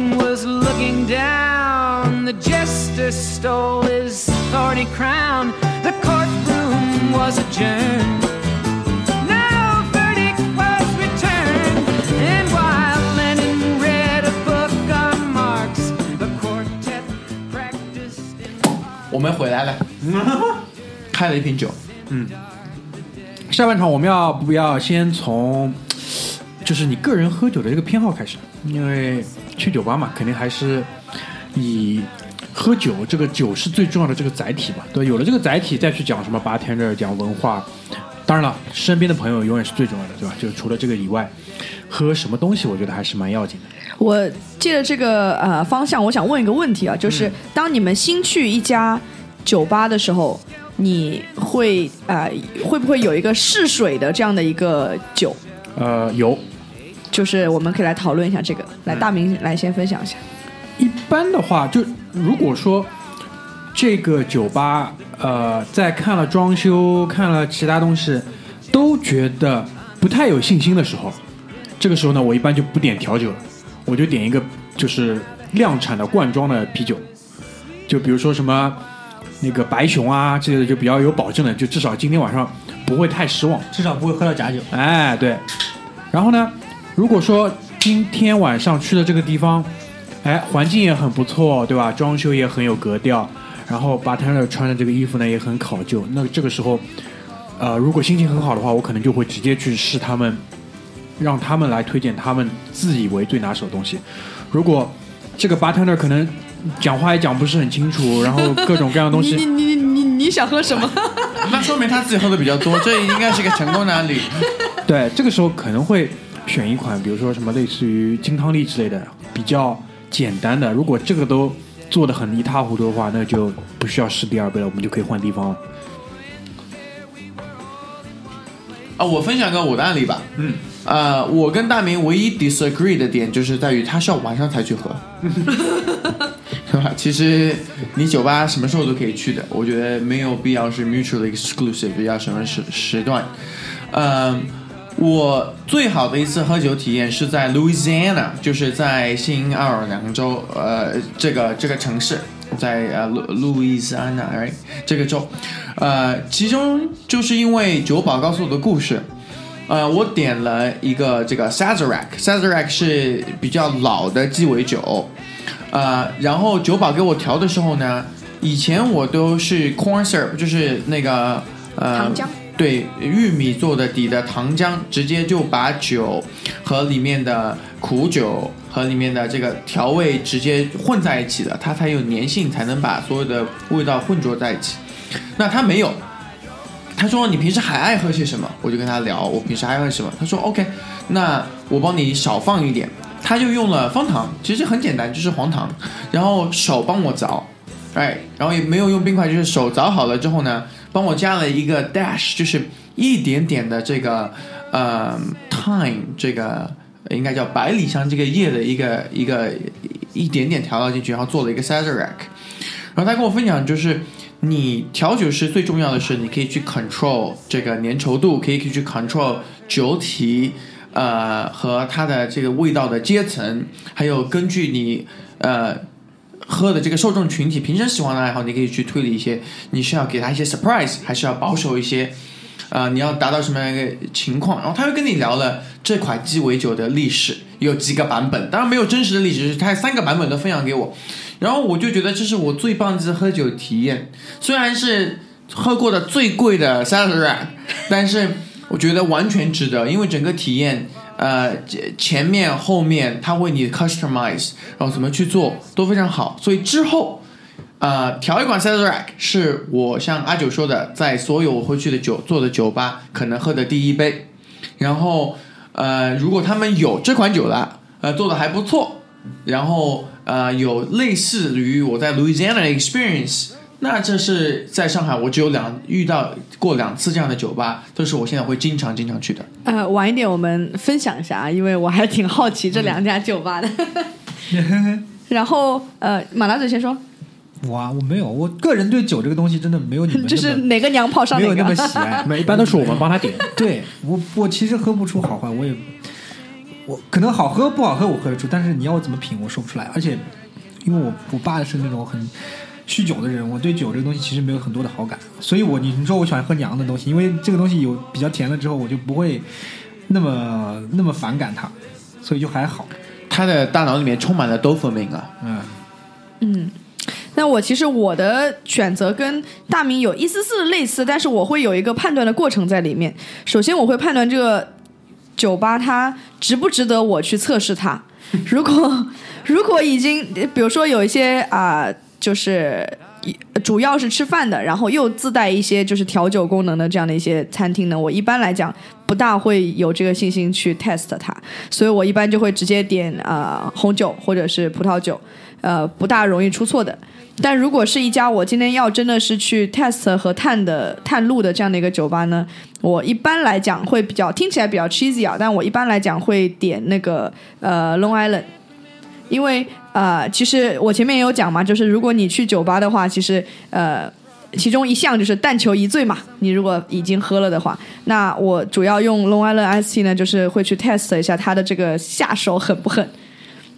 king was looking down, the jester stole his thorny crown. The courtroom was adjourned. No verdict was returned. And while Lenin read a book on Marx, the quartet practiced. in- 我们回来了，开了一瓶酒，下半场我们要不要先从就是你个人喝酒的这个偏好开始？ 因为去酒吧嘛，肯定还是以喝酒这个酒是最重要的这个载体嘛。对，有了这个载体，再去讲什么 bartender 讲文化。当然了，身边的朋友永远是最重要的，对吧？就除了这个以外，喝什么东西，我觉得还是蛮要紧的。我借着这个呃方向，我想问一个问题啊，就是当你们新去一家酒吧的时候，你会呃会不会有一个试水的这样的一个酒？呃，有就是我们可以来讨论一下这个。来，大明来先分享一下。一般的话，就如果说这个酒吧，呃，在看了装修、看了其他东西，都觉得不太有信心的时候，这个时候呢，我一般就不点调酒了，我就点一个就是量产的罐装的啤酒，就比如说什么那个白熊啊之类的，就比较有保证的，就至少今天晚上不会太失望。至少不会喝到假酒。哎，对。然后呢，如果说今天晚上去的这个地方，哎，环境也很不错，对吧？装修也很有格调，然后 bartender 穿的这个衣服呢也很考究。那这个时候，呃，如果心情很好的话，我可能就会直接去试他们，让他们来推荐他们自以为最拿手的东西。如果这个 bartender 可能讲话也讲不是很清楚，然后各种各样的东西，你你你你你想喝什么？那说明他自己喝的比较多，这应该是一个成功的案例。对，这个时候可能会选一款，比如说什么类似于金汤力之类的，比较简单的。如果这个都做的很一塌糊涂的话，那就不需要试第二杯了，我们就可以换地方了。啊，我分享个我的案例吧。嗯，呃，我跟大明唯一 disagree 的点就是在于他是要晚上才去喝，是吧？其实你酒吧什么时候都可以去的，我觉得没有必要是 mutually exclusive，要什么时时段。嗯、我最好的一次喝酒体验是在 Louisiana，就是在新奥尔良州，呃，这个这个城市，在呃路路易斯安那，哎，这个州，呃，其中就是因为酒保告诉我的故事，呃，我点了一个这个 Sazerac，Sazerac 是比较老的鸡尾酒，呃，然后酒保给我调的时候呢，以前我都是 corn syrup，就是那个呃糖浆。对，玉米做的底的糖浆，直接就把酒和里面的苦酒和里面的这个调味直接混在一起的，它才有粘性，才能把所有的味道混浊在一起。那他没有，他说你平时还爱喝些什么？我就跟他聊，我平时还爱喝什么？他说 OK，那我帮你少放一点。他就用了方糖，其实很简单，就是黄糖，然后手帮我凿，哎，然后也没有用冰块，就是手凿好了之后呢，帮我加了一个 dash，就是一点点的这个呃 time，这个应该叫百里香这个叶的一个一个一点点调到进去，然后做了一个 sazerac。然后他跟我分享，就是你调酒师最重要的是，你可以去 control 这个粘稠度，可以去 control 酒体，呃和它的这个味道的阶层，还有根据你呃喝的这个受众群体平时喜欢的爱好，你可以去推理一些，你是要给他一些 surprise，还是要保守一些？啊、你要达到什么样一个情况？然后他又跟你聊了这款鸡尾酒的历史，有几个版本，当然没有真实的历史，他三个版本都分享给我。然后我就觉得这是我最棒的一次喝酒体验，虽然是喝过的最贵的三十万但是我觉得完全值得，因为整个体验，呃，前面后面他为你 customize，然后怎么去做都非常好，所以之后。呃，调一款 Sazerac 是我像阿九说的，在所有我会去的酒做的酒吧可能喝的第一杯。然后，呃，如果他们有这款酒了，呃，做的还不错，然后呃，有类似于我在 Louisiana 的 experience，那这是在上海我只有两遇到过两次这样的酒吧，都是我现在会经常经常去的。呃，晚一点我们分享一下啊，因为我还挺好奇这两家酒吧的。然后呃，马大嘴先说，我啊，我没有，我个人对酒这个东西真的没有你们 就是哪个娘炮上哪没有那么。喜爱。那一般都是我们帮他点。对我，我其实喝不出好坏，我也我可能好喝不好喝我喝得出，但是你要我怎么品我说不出来。而且因为我我爸是那种很酗酒的人，我对酒这个东西其实没有很多的好感，所以我你你说我喜欢喝娘的东西，因为这个东西有比较甜了之后，我就不会那么那么反感它，所以就还好。他的大脑里面充满了 dopamine 啊，嗯，嗯，那我其实我的选择跟大明有一丝丝的类似，但是我会有一个判断的过程在里面。首先，我会判断这个酒吧它值不值得我去测试它。如果 如果已经，比如说有一些啊、就是主要是吃饭的，然后又自带一些就是调酒功能的这样的一些餐厅呢，我一般来讲不大会有这个信心去 test 它，所以我一般就会直接点啊、呃红酒或者是葡萄酒，呃不大容易出错的。但如果是一家我今天要真的是去 test 和探的探路的这样的一个酒吧呢，我一般来讲会比较听起来比较 cheesy 啊，但我一般来讲会点那个呃 Long Island。因为呃，其实我前面也有讲嘛，就是如果你去酒吧的话，其实呃，其中一项就是但求一醉嘛。你如果已经喝了的话，那我主要用 Long Island Ice Tea 呢，就是会去 test 一下它的这个下手狠不狠。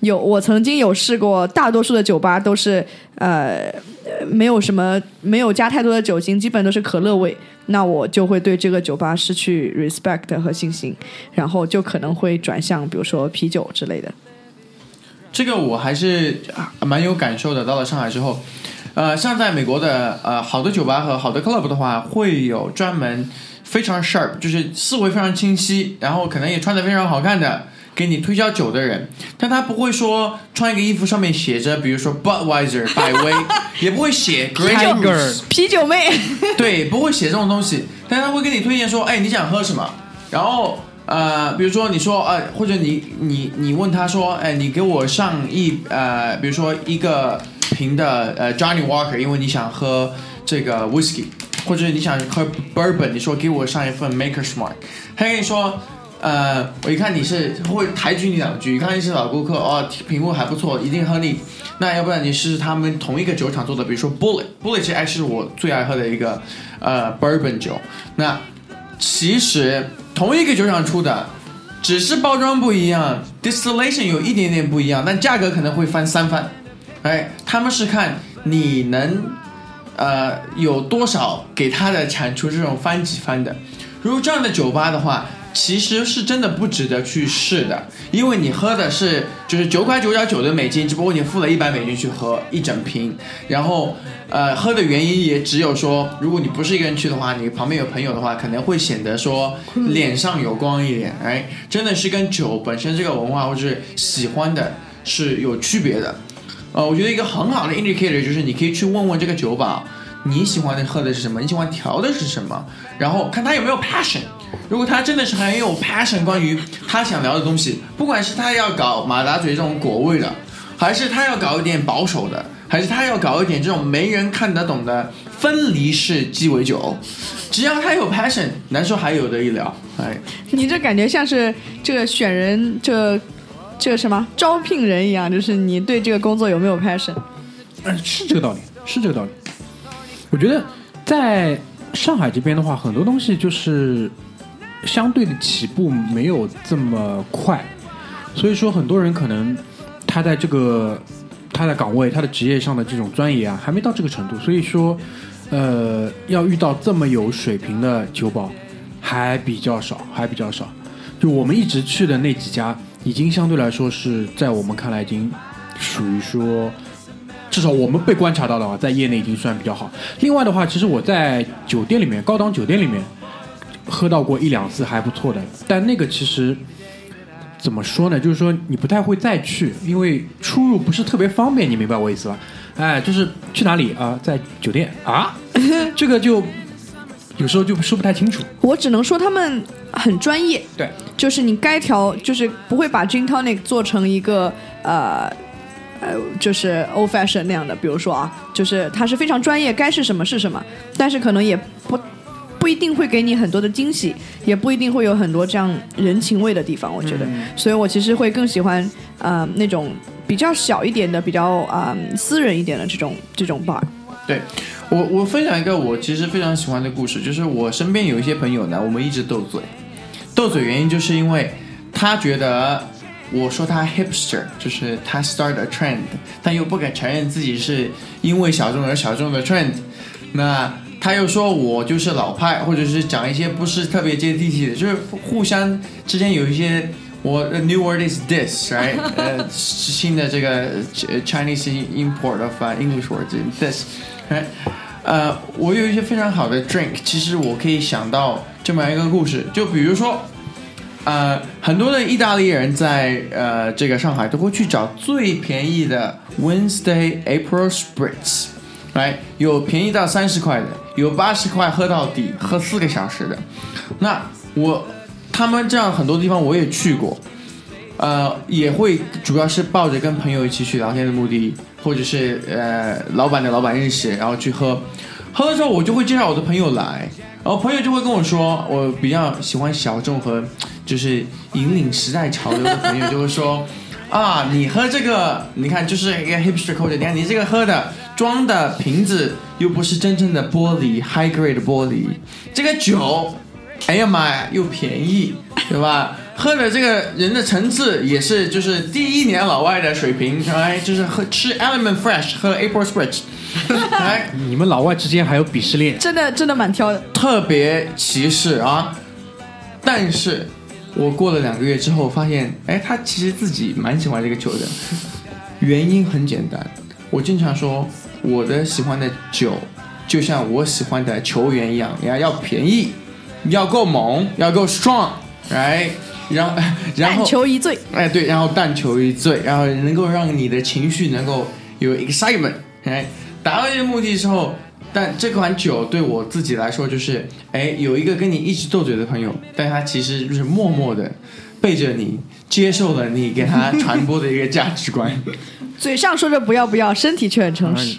有，我曾经有试过，大多数的酒吧都是呃没有什么没有加太多的酒精，基本都是可乐味。那我就会对这个酒吧失去 respect 和信心，然后就可能会转向比如说啤酒之类的。这个我还是啊蛮有感受的。到了上海之后，呃，像在美国的呃好的酒吧和好的 club 的话，会有专门非常 sharp，就是思维非常清晰，然后可能也穿的非常好看的。给你推销酒的人，但他不会说穿一个衣服上面写着，比如说 Budweiser 百威，也不会写 Goose，啤酒妹，对，不会写这种东西，但他会跟你推荐说，哎，你想喝什么？然后呃，比如说你说呃，或者你你你问他说，哎，你给我上一呃，比如说一个瓶的呃 Johnny Walker，因为你想喝这个 whisky，或者你想喝 bourbon，你说给我上一份 Maker's Mark，他跟你说。呃，我一看你是会抬举你两句，一看你是老顾客哦，品味还不错，一定喝你。那要不然你试试他们同一个酒厂做的，比如说 Bullet，Bullet 其实还是我最爱喝的一个呃 Bourbon 酒。那其实同一个酒厂出的，只是包装不一样，distillation 有一点点不一样，但价格可能会翻三番。哎，他们是看你能呃有多少给他的产出这种翻几番的。如果这样的酒吧的话，其实是真的不值得去试的，因为你喝的是就是九块九角九的美金，只不过你付了一百美金去喝一整瓶，然后呃喝的原因也只有说，如果你不是一个人去的话，你旁边有朋友的话，可能会显得说脸上有光一点，哎，真的是跟酒本身这个文化或者是喜欢的是有区别的。呃，我觉得一个很好的 indicator 就是你可以去问问这个酒保，你喜欢的喝的是什么，你喜欢调的是什么，然后看他有没有 passion。如果他真的是很有 passion，关于他想聊的东西，不管是他要搞马达嘴这种果味的，还是他要搞一点保守的，还是他要搞一点这种没人看得懂的分离式鸡尾酒，只要他有 passion，难说还有的一聊。哎，你这感觉像是这个选人这这个什么招聘人一样，就是你对这个工作有没有 passion？嗯，是这个道理，是这个道理。我觉得在上海这边的话，很多东西就是相对的起步没有这么快，所以说很多人可能他在这个他的岗位、他的职业上的这种钻研啊，还没到这个程度，所以说呃，要遇到这么有水平的酒保还比较少，还比较少。就我们一直去的那几家，已经相对来说是在我们看来已经属于说。至少我们被观察到的话，在业内已经算比较好。另外的话，其实我在酒店里面，高档酒店里面喝到过一两次还不错的，但那个其实怎么说呢？就是说你不太会再去，因为出入不是特别方便，你明白我意思吧？哎，就是去哪里啊？在酒店啊，这个就有时候就说不太清楚。我只能说他们很专业，对，就是你该调，就是不会把 gin tonic 做成一个呃呃，就是 old fashion 那样的。比如说啊，就是它是非常专业，该是什么是什么，但是可能也不不一定会给你很多的惊喜，也不一定会有很多这样人情味的地方。我觉得，所以我其实会更喜欢呃那种比较小一点的、比较啊、私人一点的这种这种 bar。对我，我分享一个我其实非常喜欢的故事，就是我身边有一些朋友呢，我们一直斗嘴，斗嘴原因就是因为他觉得我说他 hipster，就是他 start a trend，但又不敢承认自己是因为小众而小众的 trend，那他又说我就是老派，或者是讲一些不是特别接地气的，就是互相之间有一些。我 a new word is this，right？呃，新的这个呃 Chinese import of、uh, English word is this，right？呃，我有一些非常好的 drink，其实我可以想到这么一个故事，就比如说，呃，很多的意大利人在呃这个上海都会去找最便宜的 Wednesday April Spritz，来有便宜到三十块的，有八十块喝到底，喝四个小时的。那我他们这样很多地方我也去过，呃，也会主要是抱着跟朋友一起去聊天的目的，或者是呃老板的老板认识，然后去喝。喝的时候我就会介绍我的朋友来，然后朋友就会跟我说，我比较喜欢小众和就是引领时代潮流的朋友就会说，啊，你喝这个，你看就是一个 hipster culture，你看你这个喝的装的瓶子又不是真正的玻璃 high grade 玻璃，这个酒。哎呀妈呀，又便宜，对吧？喝的这个人的层次也是，就是第一年老外的水平，哎，就是喝吃 Element Fresh，喝 April Spritz，哎，你们老外之间还有鄙视链，真的真的蛮挑的。特别歧视啊！但是我过了两个月之后发现，哎，他其实自己蛮喜欢这个酒的。原因很简单，我经常说我的喜欢的酒，就像我喜欢的球员一样，要要便宜。要够猛，要够 strong，right？然后，然后但求一醉，哎，对，然后但求一醉，然后能够让你的情绪能够有 excitement，哎，达到这个目的之后，但这款酒对我自己来说就是，哎，有一个跟你一直斗嘴的朋友，但他其实就是默默的背着你，接受了你给他传播的一个价值观。嘴上说着不要不要，身体却很诚实。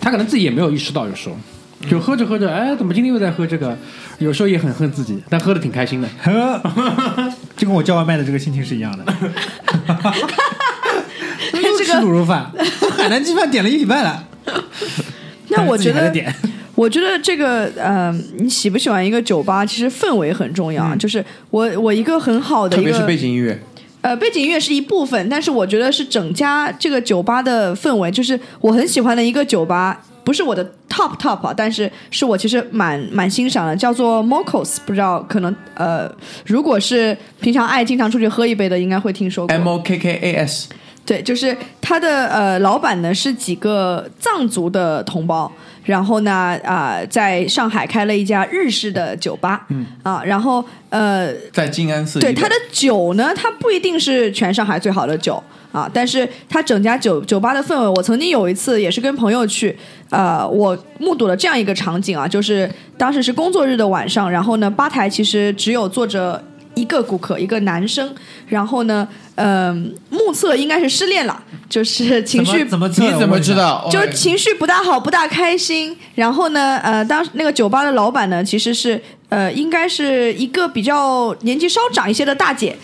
他可能自己也没有意识到，有时候就喝着喝着，哎，怎么今天又在喝这个？有时候也很恨自己，但喝的挺开心的。呵，就跟我叫外卖的这个心情是一样的。又吃卤肉饭，海南鸡饭点了一礼拜了。那我觉得，我觉得这个呃，你喜不喜欢一个酒吧，其实氛围很重要啊。就是我我一个很好的一特别是背景音乐，呃，背景音乐是一部分，但是我觉得是整家这个酒吧的氛围，就是我很喜欢的一个酒吧，不是我的 top top 啊，但是是我其实蛮蛮欣赏的，叫做 Mocos，不知道可能呃，如果是平常爱经常出去喝一杯的，应该会听说过。M O K K A S，对，就是他的呃老板呢是几个藏族的同胞，然后呢啊、在上海开了一家日式的酒吧，嗯啊，然后呃在静安寺。对它的酒呢，它不一定是全上海最好的酒啊，但是它整家酒酒吧的氛围，我曾经有一次也是跟朋友去，呃，我目睹了这样一个场景啊，就是当时是工作日的晚上，然后呢，吧台其实只有坐着一个顾客，一个男生，然后呢，嗯、目测应该是失恋了，就是情绪怎么怎么你怎么知？道？就哦情绪不大好，不大开心。然后呢，呃，当时那个酒吧的老板呢，其实是呃，应该是一个比较年纪稍长一些的大姐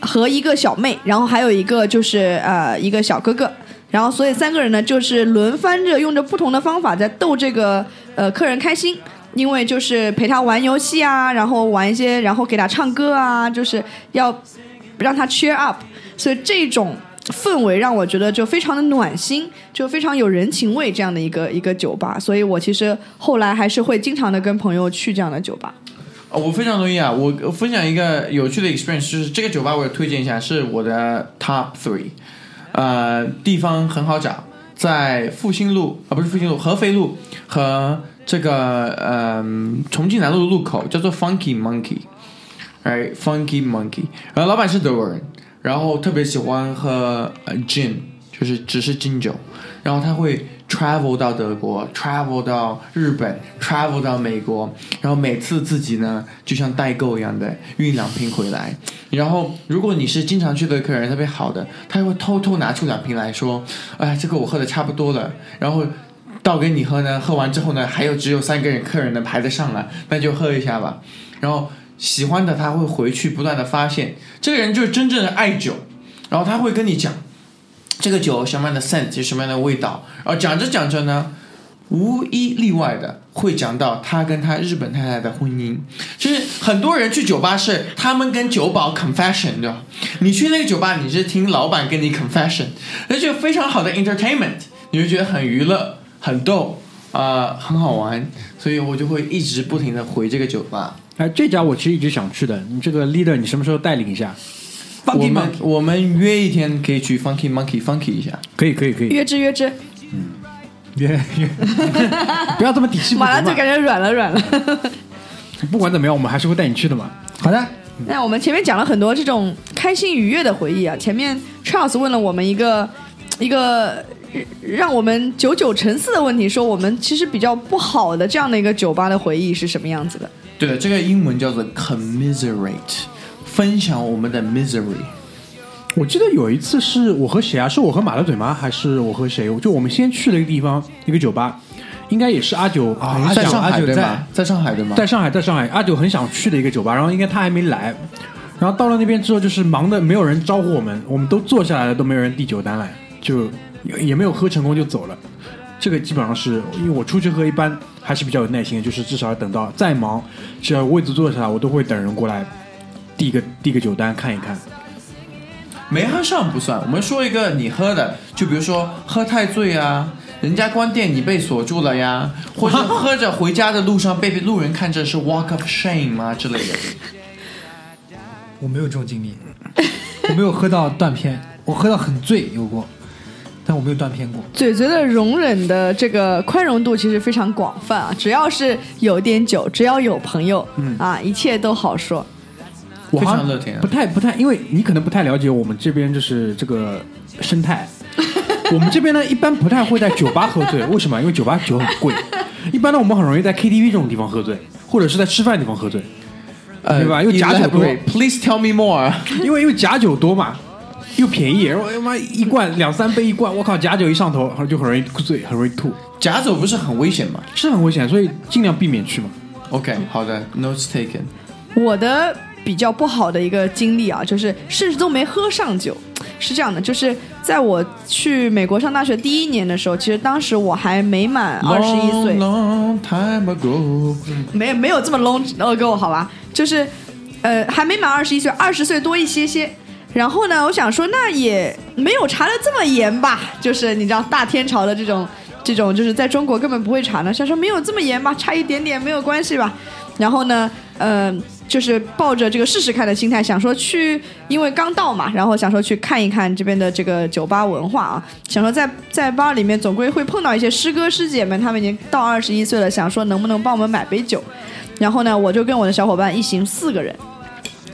和一个小妹，然后还有一个就是呃一个小哥哥。然后，所以三个人呢，就是轮番着用着不同的方法在逗这个呃客人开心，因为就是陪他玩游戏啊，然后玩一些，然后给他唱歌啊，就是要让他 cheer up。所以这种氛围让我觉得就非常的暖心，就非常有人情味这样的一个一个酒吧。所以我其实后来还是会经常的跟朋友去这样的酒吧。哦我非常同意啊！我我分享一个有趣的 experience，就是这个酒吧我也推荐一下，是我的 top three。呃，地方很好找，在复兴路啊，不是复兴路，合肥路和这个嗯、重庆南路的路口，叫做 Funky Monkey，Right？Funky Monkey。然后老板是德国人，然后特别喜欢喝呃 gin，就是只是金酒，然后他会 travel 到德国，travel 到日本，travel 到美国，然后每次自己呢就像代购一样的运两瓶回来。然后如果你是经常去的客人，特别好的，他会偷偷拿出两瓶来说，哎，这个我喝的差不多了，然后。倒给你喝呢，喝完之后呢，还有只有三个人客人能排得上来，那就喝一下吧。然后喜欢的他会回去不断的发现，这个人就是真正的爱酒，然后他会跟你讲这个酒什么样的 scent 是什么样的味道，然后讲着讲着呢，无一例外的会讲到他跟他日本太太的婚姻。就是很多人去酒吧是他们跟酒保 confession 对吧？你去那个酒吧，你是听老板跟你 confession，那就非常好的 entertainment，你就觉得很娱乐、很逗啊、很好玩，所以我就会一直不停的回这个酒吧。哎，这家我其实一直想去的，你这个 leader 你什么时候带领一下？我们我们约一天可以去 Funky Monkey Funky 一下。可以可以可以，约之约之，嗯约约 不要这么底气马上就感觉软了软了。不管怎么样，我们还是会带你去的嘛。好的，那我们前面讲了很多这种开心愉悦的回忆啊。前面 Charles 问了我们一个一个让我们九九沉思的问题，说我们其实比较不好的这样的一个酒吧的回忆是什么样子的？对的，这个英文叫做 commiserate，分享我们的 misery。我记得有一次是我和谁啊？是我和马大嘴吗？还是我和谁？就我们先去了一个地方，一个酒吧，应该也是阿九啊很想在上海阿九在对吗？在上海对吗？在上海，在上海，阿九很想去的一个酒吧，然后应该他还没来，然后到了那边之后，就是忙的没有人招呼我们，我们都坐下来了，都没有人递酒单来，就也也没有喝成功就走了。这个基本上是因为我出去喝，一般还是比较有耐心的，就是至少要等到再忙，只要位子坐下来，我都会等人过来递个递个酒单看一看。没喝上不算。我们说一个你喝的，就比如说喝太醉啊，人家关店你被锁住了呀，或者 喝着回家的路上被路人看着是 walk of shame 啊之类的。我没有这种经历，我没有喝到断片，我喝到很醉有过，但我没有断片过。嘴嘴的容忍的这个宽容度其实非常广泛啊，只要是有点酒，只要有朋友，啊，一切都好说。我好像常乐天啊不太不太，因为你可能不太了解我们这边就是这个生态。我们这边呢，一般不太会在酒吧喝醉，为什么？因为酒吧酒很贵。一般呢，我们很容易在 KTV 这种地方喝醉，或者是在吃饭地方喝醉，呃对吧因为假酒多 elaborate Please tell me more。因为因为假酒多嘛，又便宜，然后他妈一罐两三杯一罐，我靠，假酒一上头，就很容易醉，很容易吐，假酒不是很危险吗是很危险，所以尽量避免去嘛。？OK，好的，notes taken。我的比较不好的一个经历啊，就是甚至都没喝上酒。是这样的，就是在我去美国上大学第一年的时候，其实当时我还没满二十一岁 Long, long time ago。没没有这么 long ago 好吧，就是呃还没满二十一岁，二十岁多一些些。然后呢，我想说那也没有查的这么严吧，就是你知道大天朝的这种这种就是在中国根本不会查呢，想说没有这么严吧，差一点点没有关系吧。然后呢，呃，就是抱着这个试试看的心态，想说去，因为刚到嘛，然后想说去看一看这边的这个酒吧文化啊，想说在在吧里面总归会碰到一些师哥师姐们，他们已经到二十一岁了，想说能不能帮我们买杯酒。然后呢，我就跟我的小伙伴一行四个人，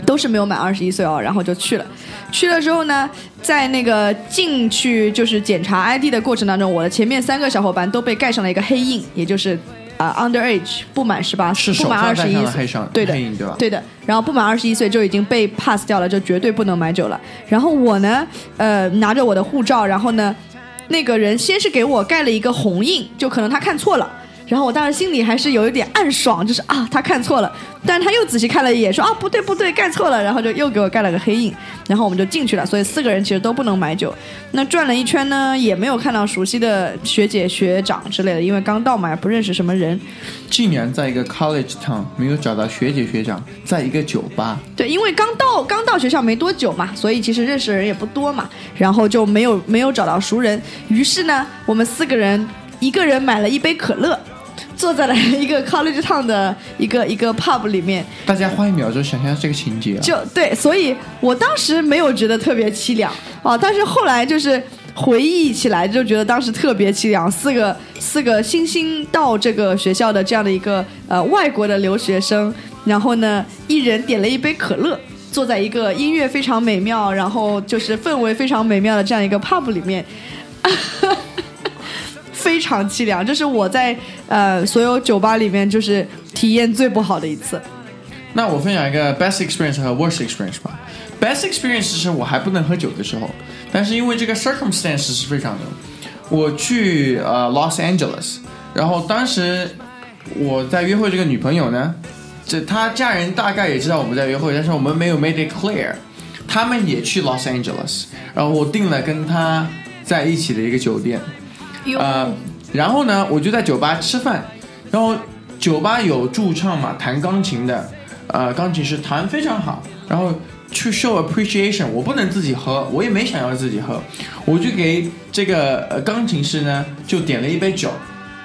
都是没有满二十一岁哦，然后就去了。去了之后呢，在那个进去就是检查 ID 的过程当中，我的前面三个小伙伴都被盖上了一个黑印，也就是啊、underage 不满十八，岁不满二十一岁对的对吧？对的，然后不满二十一岁就已经被 pass 掉了，就绝对不能买酒了。然后我呢，呃，拿着我的护照，然后呢，那个人先是给我盖了一个红印，就可能他看错了。然后我当时心里还是有一点暗爽，就是啊，他看错了，但他又仔细看了一眼，说啊，不对不对，盖错了，然后就又给我盖了个黑印，然后我们就进去了。所以四个人其实都不能买酒。那转了一圈呢，也没有看到熟悉的学姐学长之类的，因为刚到嘛，也不认识什么人。竟然在一个 college town 没有找到学姐学长，在一个酒吧，对，因为刚到刚到学校没多久嘛，所以其实认识的人也不多嘛，然后就没有没有找到熟人。于是呢，我们四个人一个人买了一杯可乐，坐在了一个 college town 的一个一个 pub 里面，大家花一秒钟想象这个情节啊，就对，所以我当时没有觉得特别凄凉。啊，但是后来就是回忆起来就觉得当时特别凄凉，四个四个新兴到这个学校的这样的一个呃外国的留学生，然后呢，一人点了一杯可乐。坐在一个音乐非常美妙，然后就是氛围非常美妙的这样一个 pub 里面，非常凄凉。这是我在呃所有酒吧里面就是体验最不好的一次。那我分享一个 best experience 和 worst experience 吧。best experience 是我还不能喝酒的时候，但是因为这个 circumstance 是非常的，我去呃 Los Angeles，然后当时我在约会这个女朋友呢，这她家人大概也知道我们在约会，但是我们没有 made it clear，他们也去 Los Angeles，然后我订了跟她在一起的一个酒店，呃，然后呢，我就在酒吧吃饭，然后酒吧有驻唱嘛，弹钢琴的，呃，钢琴师弹非常好，然后去 show appreciation，我不能自己喝，我也没想要自己喝，我就给这个呃钢琴师呢就点了一杯酒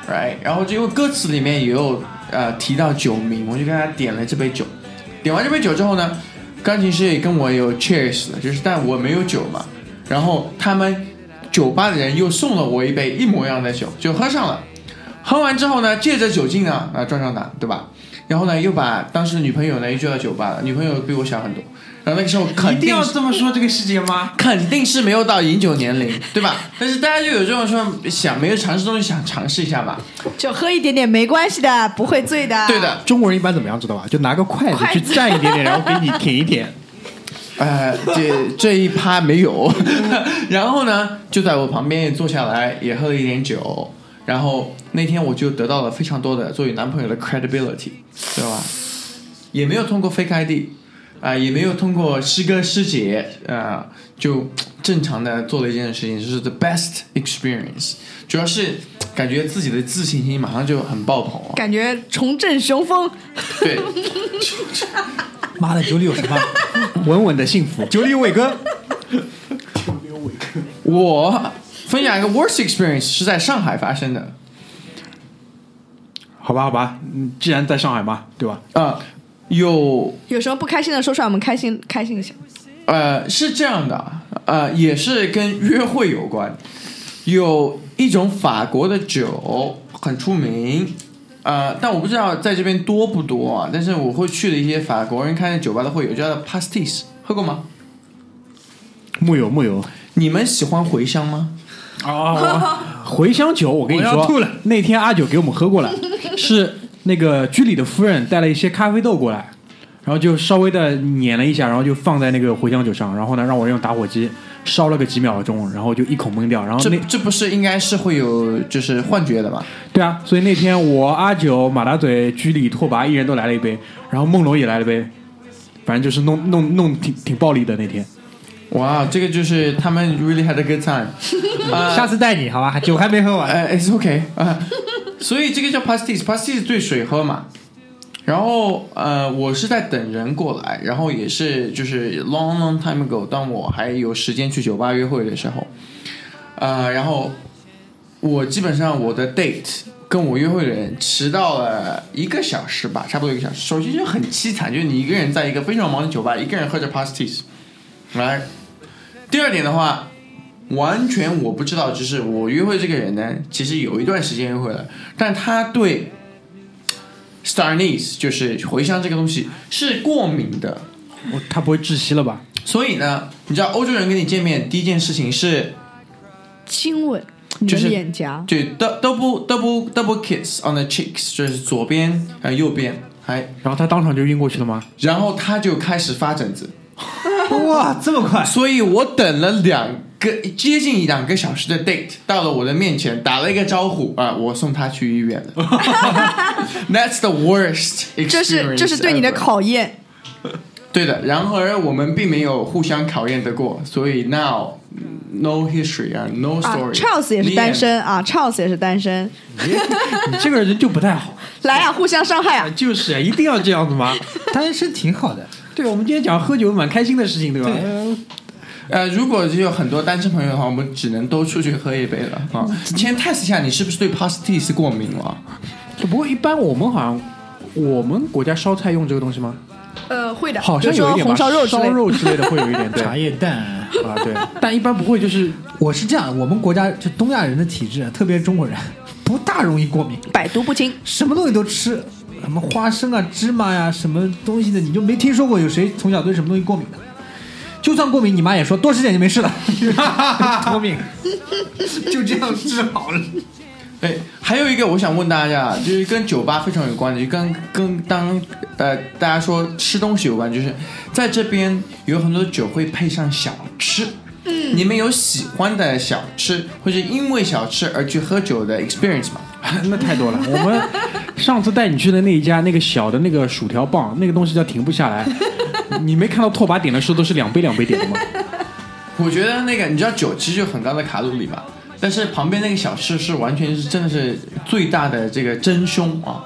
，right，然后就因为歌词里面也有呃提到酒名，我就给他点了这杯酒，点完这杯酒之后呢，钢琴师也跟我有 cheers，就是但我没有酒嘛，然后他们酒吧的人又送了我一杯一模一样的酒，就喝上了。喝完之后呢，借着酒劲呢，啊撞上打，对吧？然后呢，又把当时女朋友呢又叫到酒吧了，女朋友比我小很多，然后那个时候肯一定要这么说这个细节吗？肯定是没有到饮酒年龄，对吧？但是大家就有这种说想没有尝试东西想尝试一下吧，就喝一点点没关系的，不会醉的。对，的。中国人一般怎么样知道吧？就拿个筷子去蘸一点点，然后给你舔一舔。呃，这这一趴没有，然后呢，就在我旁边坐下来，也喝了一点酒，然后那天我就得到了非常多的作为男朋友的 credibility，知道吧？也没有通过 fake ID，啊、也没有通过师哥师姐，啊、就正常的做了一件事情，就是 the best experience，主要是感觉自己的自信心马上就很爆棚哦，感觉重振雄风。对，妈的，九里有什么？稳稳的幸福。九里有伟哥。我分享一个 worst experience 是在上海发生的。好吧，好吧，嗯，既然在上海嘛，对吧？啊、有有什么不开心的说出来，我们开心开心一下。呃是这样的，呃也是跟约会有关。有一种法国的酒很出名，呃，但我不知道在这边多不多啊。但是我会去的一些法国人开的酒吧都会有，叫做 pastis，喝过吗？木有木有。你们喜欢茴香吗？哦，茴香酒，我跟你说，吐了那天阿九给我们喝过了，是那个居里的夫人带了一些咖啡豆过来，然后就稍微的碾了一下，然后就放在那个茴香酒上，然后呢让我用打火机烧了个几秒钟，然后就一口闷掉。然后那这这不是应该是会有就是幻觉的吗？对啊，所以那天我阿九、马大嘴、居里、拓跋一人都来了一杯，然后梦龙也来了杯，反正就是弄弄弄挺挺暴力的那天。哇，这个就是他们 really had a good time。啊下次带你好吧，酒还没喝完。呃，it's OK 啊、所以这个叫 pastis，pastis 对水喝嘛。然后呃，我是在等人过来，然后也是就是 long long time ago，当我还有时间去酒吧约会的时候，呃，然后我基本上我的 date 跟我约会的人迟到了一个小时吧，差不多一个小时。首先就很凄惨，就是你一个人在一个非常忙的酒吧，一个人喝着 pasties，来。第二点的话，完全我不知道，就是我约会这个人呢，其实有一段时间约会了，但他对 star anise 就是茴香这个东西是过敏的。我他不会窒息了吧？所以呢，你知道欧洲人跟你见面第一件事情是亲吻你的就是脸颊，对 dou- double double double kiss on the cheeks，就是左边还有右边，还然后他当场就晕过去了吗？然后他就开始发疹子，哇，这么快！所以我等了两个接近两个小时的 date，到了我的面前打了一个招呼啊、我送他去医院了。That's the worst experience，这是这是对你的考验。对的，然而我们并没有互相考验得过，所以 now no history 啊，no 啊 story。，Charles 也是单身啊，Charles 也是单身，你这个人就不太好。来啊，互相伤害啊！就是啊，一定要这样子吗？单身挺好的，对，我们今天讲喝酒蛮开心的事情，对吧？呃呃，如果有很多单身朋友的话，我们只能都出去喝一杯了啊。先 test 一下你是不是对 pasties 过敏了。不过一般我们好像，我们国家烧菜用这个东西吗？呃，会的，好像有一点吧红烧肉之类烧的。肉之类的会有一点，对茶叶蛋。啊，对，但一般不会，就是我是这样，我们国家就东亚人的体质啊，特别中国人，不大容易过敏，百毒不侵，什么东西都吃，什么花生啊、芝麻呀、什么东西的，你就没听说过有谁从小对什么东西过敏的。就算过敏，你妈也说多吃点就没事了，过敏，就这样治好了。对，还有一个我想问大家，就是跟酒吧非常有关的，就跟跟当呃大家说吃东西有关，就是在这边有很多酒会配上小吃。嗯，你们有喜欢的小吃，或者因为小吃而去喝酒的 experience 吗？那太多了。我们上次带你去的那一家，那个小的那个薯条棒，那个东西叫停不下来。你没看到拓跋点的时候都是两杯两杯点的吗？我觉得那个你知道酒其实有很高的卡路里嘛，但是旁边那个小吃是完全是真的是最大的这个真凶啊！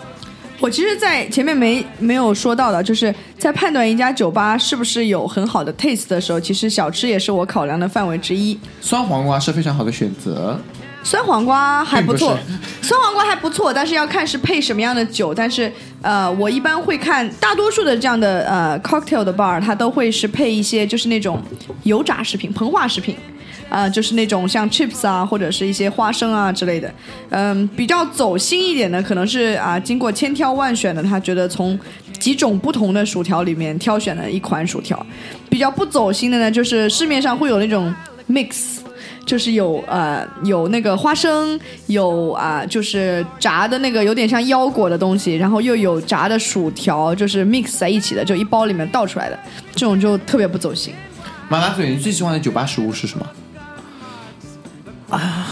我其实，在前面没没有说到的，就是在判断一家酒吧是不是有很好的 taste 的时候，其实小吃也是我考量的范围之一。酸黄瓜是非常好的选择，酸黄瓜还不错并，酸黄瓜还不错，但是要看是配什么样的酒。但是呃，我一般会看大多数的这样的呃 cocktail 的 bar，它都会是配一些就是那种油炸食品、膨化食品。啊、就是那种像 chips 啊，或者是一些花生啊之类的，嗯，比较走心一点的，可能是啊、经过千挑万选的，他觉得从几种不同的薯条里面挑选了一款薯条。比较不走心的呢，就是市面上会有那种 mix，就是有呃有那个花生，有啊、就是炸的那个有点像腰果的东西，然后又有炸的薯条，就是 mix 在一起的，就一包里面倒出来的，这种就特别不走心。马拉嘴，你最喜欢的酒吧食物是什么？啊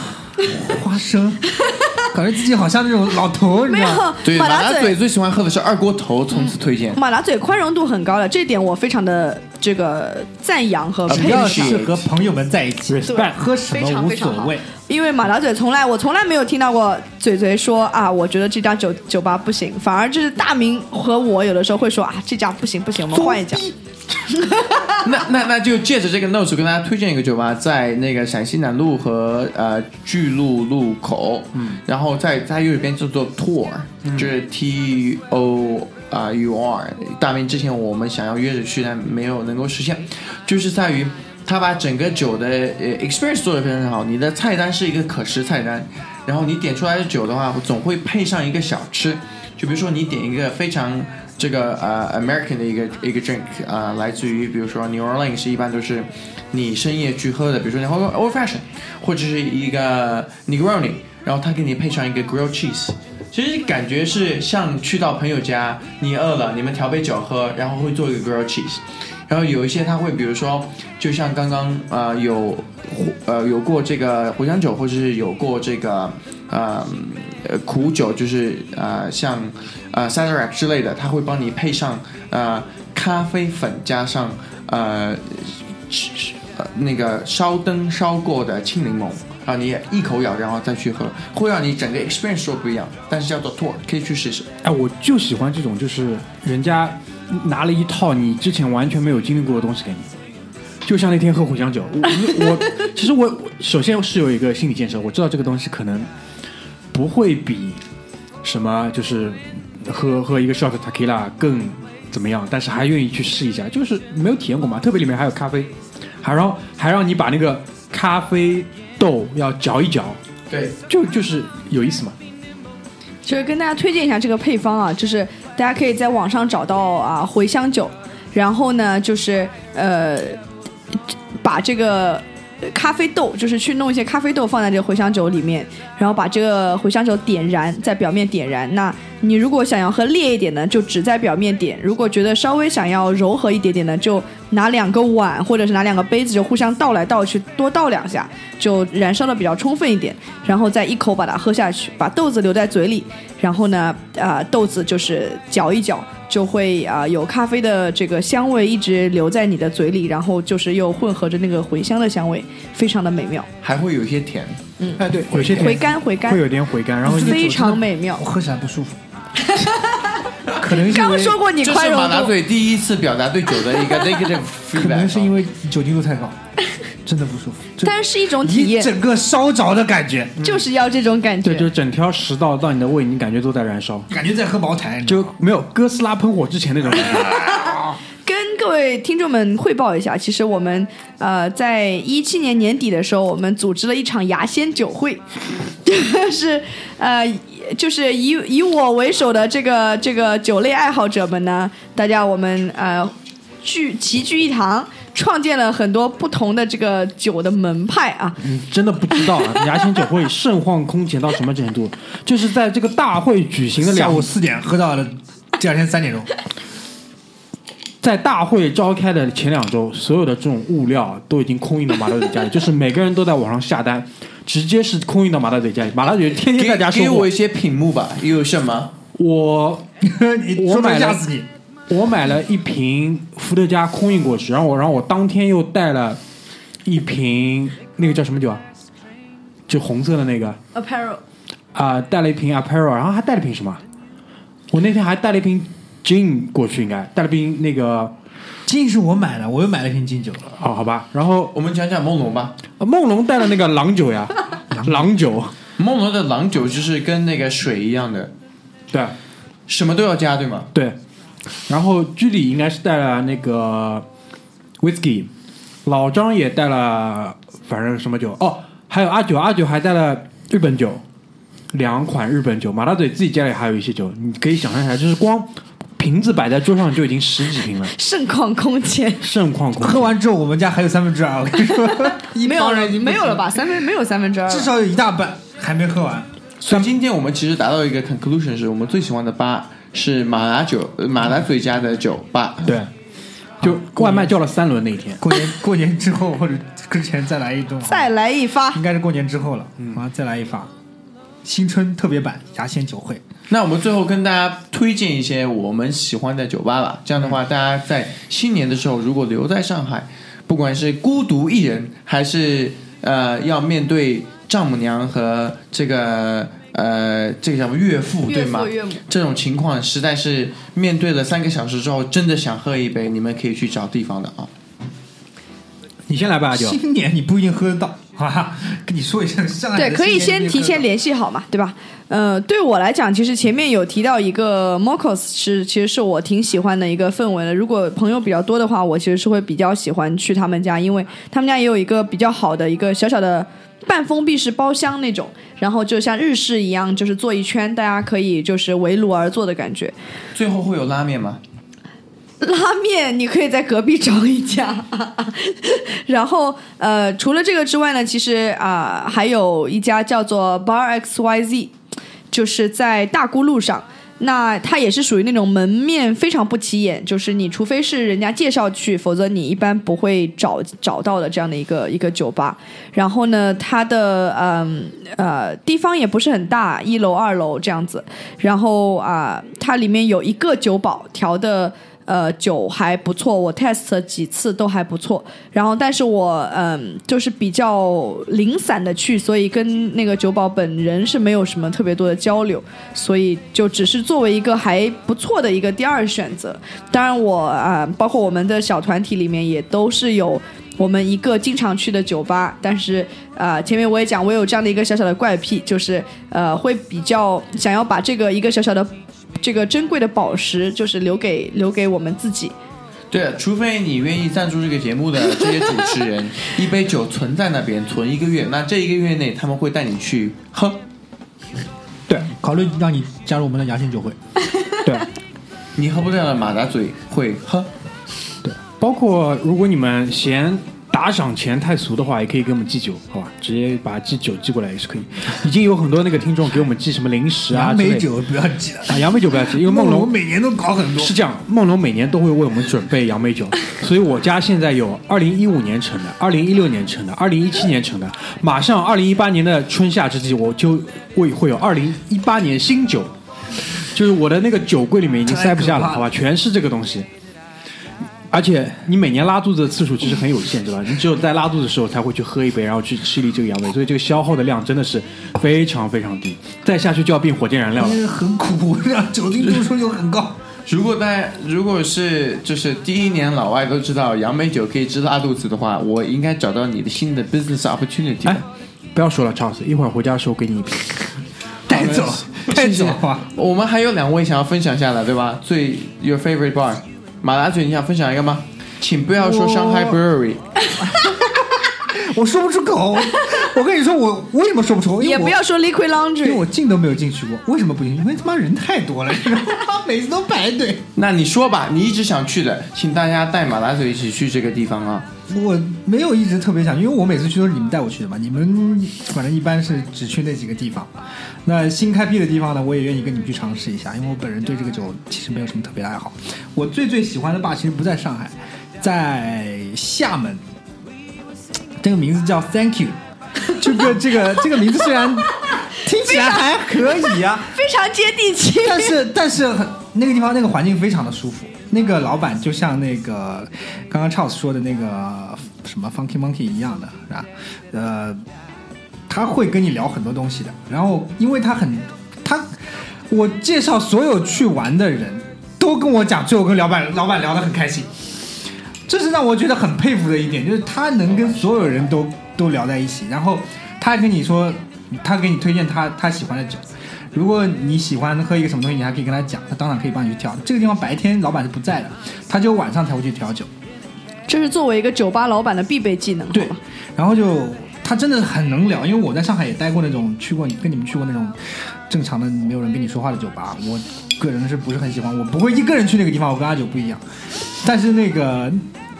花生，感觉自己好像那种老头，你没有知道吗？对，马达嘴马拉嘴最喜欢喝的是二锅头，从此推荐。马达嘴宽容度很高的，这点我非常的这个赞扬和只佩服。要是和朋友们在一起，Respect 喝什么无所谓。因为马达嘴从来我从来没有听到过嘴嘴说啊，我觉得这家酒酒吧不行，反而就是大明和我有的时候会说啊，这家不行不行，我们换一家。那那那就借着这个 notes 跟大家推荐一个酒吧，在那个陕西南路和呃巨鹿路口，嗯，然后在在右边叫做 Tour，、就是 T O 啊、U R。大明之前我们想要约着去，但没有能够实现，就是在于他把整个酒的呃 experience 做得非常好，你的菜单是一个可食菜单，然后你点出来的酒的话，总会配上一个小吃，就比如说你点一个非常这个呃 American 的一个一个 drink 啊、来自于比如说 New Orleans 一般都是你深夜去喝的，比如说你喝个 old fashion 或者是一个 Negroni，然后他给你配上一个 grilled cheese。其实感觉是像去到朋友家，你饿了，你们调杯酒喝，然后会做一个 grilled cheese，然后有一些他会，比如说，就像刚刚呃有呃有过这个茴香酒，或者是有过这个呃苦酒，就是呃像呃 c i d r a c 之类的，他会帮你配上呃咖啡粉加上呃呃那个烧灯烧过的青柠檬。啊，你一口咬，然后再去喝，会让你整个 experience 都不一样。但是叫做 tour，可以去试试。哎，我就喜欢这种，就是人家拿了一套你之前完全没有经历过的东西给你。就像那天喝茴香酒，我我其实我首先是有一个心理建设，我知道这个东西可能不会比什么就是喝喝一个 shot tequila 更怎么样，但是还愿意去试一下，就是没有体验过嘛，特别里面还有咖啡，还让还让你把那个咖啡豆要嚼一嚼，对，就就是有意思嘛。就是跟大家推荐一下这个配方啊，就是大家可以在网上找到啊茴香酒，然后呢就是呃把这个咖啡豆，就是去弄一些咖啡豆放在这个茴香酒里面，然后把这个茴香酒点燃，在表面点燃。那你如果想要喝烈一点呢，就只在表面点；如果觉得稍微想要柔和一点点呢，就拿两个碗或者是拿两个杯子，就互相倒来倒去，多倒两下，就燃烧的比较充分一点，然后再一口把它喝下去，把豆子留在嘴里，然后呢，啊、豆子就是嚼一嚼，就会啊、有咖啡的这个香味一直留在你的嘴里，然后就是又混合着那个茴香的香味，非常的美妙，还会有一些甜。哎，对，有些回甘回甘会，有点回甘，然后非常美妙我。喝起来不舒服。可能是因为刚说过你宽容度，是马大嘴第一次表达对酒的一个 negative 可能是因为酒精度太高，真的不舒服。但是一种体验，整个烧着的感觉，就是要这种感觉对，就是。整条食道到你的胃，你感觉都在燃烧，感觉在喝茅台，就没有哥斯拉喷火之前那种感觉。跟各位听众们汇报一下，其实我们呃在一七年年底的时候，我们组织了一场牙仙酒会，是呃就是以以我为首的这个这个酒类爱好者们呢，大家我们呃聚齐聚一堂。创建了很多不同的这个酒的门派啊，嗯真的不知道啊，牙仙酒会盛况空前到什么程度？就是在这个大会举行的两下午四点喝到了第二天三点钟，在大会召开的前两周，所有的这种物料都已经空运到马大嘴家里，就是每个人都在网上下单，直接是空运到马大嘴家里。马大嘴天天在家收给给我一。些品目吧，有什么？我你说我买了吓死你。我买了一瓶伏特加空运过去，然后我然后我当天又带了一瓶那个叫什么酒啊？就红色的那个 apparel 啊、带了一瓶 Apero，然后还带了瓶什么？我那天还带了一瓶 gin 过去，应该带了瓶那个金是我买的，我又买了瓶金酒。哦，好吧。然后我们讲讲梦龙吧。呃梦龙带了那个郎酒呀，郎酒，梦龙的郎酒就是跟那个水一样的，对什么都要加，对吗？对。然后居里应该是带了那个 whisky，老张也带了，反正什么酒哦，还有阿九，阿九还带了日本酒，两款日本酒。马大嘴自己家里还有一些酒，你可以想象一下，就是光瓶子摆在桌上就已经十几瓶了，盛况空前，盛况空前。喝完之后，我们家还有三分之二，我跟你说，一没有人已经没有了吧？？三分没有三分之二，至少有一大半还没喝完。所以今天我们其实达到一个 conclusion，是我们最喜欢的吧是马达酒，呃马达嘴家的酒吧。对，就外卖叫了三轮那一天。过年过年之后或者之前再来一顿，再来一发。应该是过年之后了，嗯，啊，再来一发，新春特别版牙仙酒会，那我们最后跟大家推荐一些我们喜欢的酒吧吧。这样的话，大家在新年的时候，如果留在上海，不管是孤独一人，还是呃要面对丈母娘和这个呃这个叫什么岳父，对吗父？岳母，这种情况实在是面对了三个小时之后，真的想喝一杯，你们可以去找地方的啊。你先来吧，阿九。新年你不一定喝得到，哈哈，跟你说一声，上海对，可以先提前联系好嘛，对吧？呃，对我来讲，其实前面有提到一个 Mocos 是，其实是我挺喜欢的一个氛围的。如果朋友比较多的话，我其实是会比较喜欢去他们家，因为他们家也有一个比较好的一个小小的半封闭式包厢那种，然后就像日式一样，就是坐一圈，大家可以就是围炉而坐的感觉。最后会有拉面吗？拉面你可以在隔壁找一家，然后呃，除了这个之外呢，其实啊、还有一家叫做 Bar X Y Z，就是在大沽路上。那它也是属于那种门面非常不起眼，就是你除非是人家介绍去，否则你一般不会找找到的这样的一个一个酒吧。然后呢，它的嗯呃地方也不是很大，一楼二楼这样子。然后啊、它里面有一个酒保调的。呃，酒还不错，我 test 几次都还不错。然后，但是我嗯，就是比较零散的去，所以跟那个酒保本人是没有什么特别多的交流，所以就只是作为一个还不错的一个第二选择。当然我，啊，包括我们的小团体里面也都是有我们一个经常去的酒吧，但是呃，前面我也讲，我有这样的一个小小的怪癖，就是呃，会比较想要把这个一个小小的这个珍贵的宝石，就是留给留给我们自己。对，除非你愿意赞助这个节目的这些主持人，一杯酒存在那边存一个月，那这一个月内他们会带你去喝。对考虑让你加入我们的牙仙酒会。对你喝不掉的马达嘴会喝。对，包括如果你们嫌打赏钱太俗的话，也可以给我们寄酒，好吧？直接把寄酒寄过来也是可以。已经有很多那个听众给我们寄什么零食啊杨梅酒不要寄了，啊，杨梅酒不要寄，因为梦龙每年都搞很多。是这样，梦龙每年都会为我们准备杨梅酒，所以我家现在有二零一五年成的、二零一六年成的、二零一七年成的，马上二零一八年的春夏之际，我就会会有二零一八年新酒，就是我的那个酒柜里面已经塞不下了好吧，全是这个东西。而且你每年拉肚子的次数其实很有限，对吧？你只有在拉肚子的时候才会去喝一杯，然后去吃一粒这个杨梅，所以这个消耗的量真的是非常非常低，再下去就要变火箭燃料了那。个很苦，让酒精度数又很高。如果大家如果是就是第一年老外都知道杨梅酒可以治拉肚子的话，我应该找到你的新的 business opportunity 哎。不要说了，Charles，一会儿回家的时候给你一瓶。带走，带走啊！我们还有两位想要分享一下的，对吧？最 your favorite bar，马拉嘴，你想分享一个吗？请不要说我上海 brewery，我说不出口。我跟你说，我为什么说不出口？因为我也不要说 liquid laundry，因为我进都没有进去过。为什么不进去？因为他妈人太多了，每次都排队。那你说吧，你一直想去的，请大家带马拉嘴一起去这个地方啊。我没有一直特别想，因为我每次去都是你们带我去的嘛。你们反正一般是只去那几个地方。那新开辟的地方呢，我也愿意跟你们去尝试一下，因为我本人对这个酒其实没有什么特别的爱好。我最最喜欢的吧，其实不在上海，在厦门。这个名字叫 Thank You，这个这个这个名字虽然听起来还可以啊，非常接地气。但是但是很那个地方那个环境非常的舒服，那个老板就像那个刚刚 Charles 说的那个什么 Funky Monkey 一样的，是吧？呃，他会跟你聊很多东西的。然后因为他很他，我介绍所有去玩的人都跟我讲，最后跟老板老板聊得很开心，这是让我觉得很佩服的一点，就是他能跟所有人都都聊在一起，然后他跟你说，他给你推荐他他喜欢的酒。如果你喜欢喝一个什么东西，你还可以跟他讲，他当场可以帮你去调。这个地方白天老板是不在的，他只有晚上才会去调酒。这是作为一个酒吧老板的必备技能，对？然后就他真的很能聊，因为我在上海也待过那种去过跟你们去过那种正常的没有人跟你说话的酒吧，我个人是不是很喜欢，我不会一个人去那个地方，我跟阿九不一样。但是那个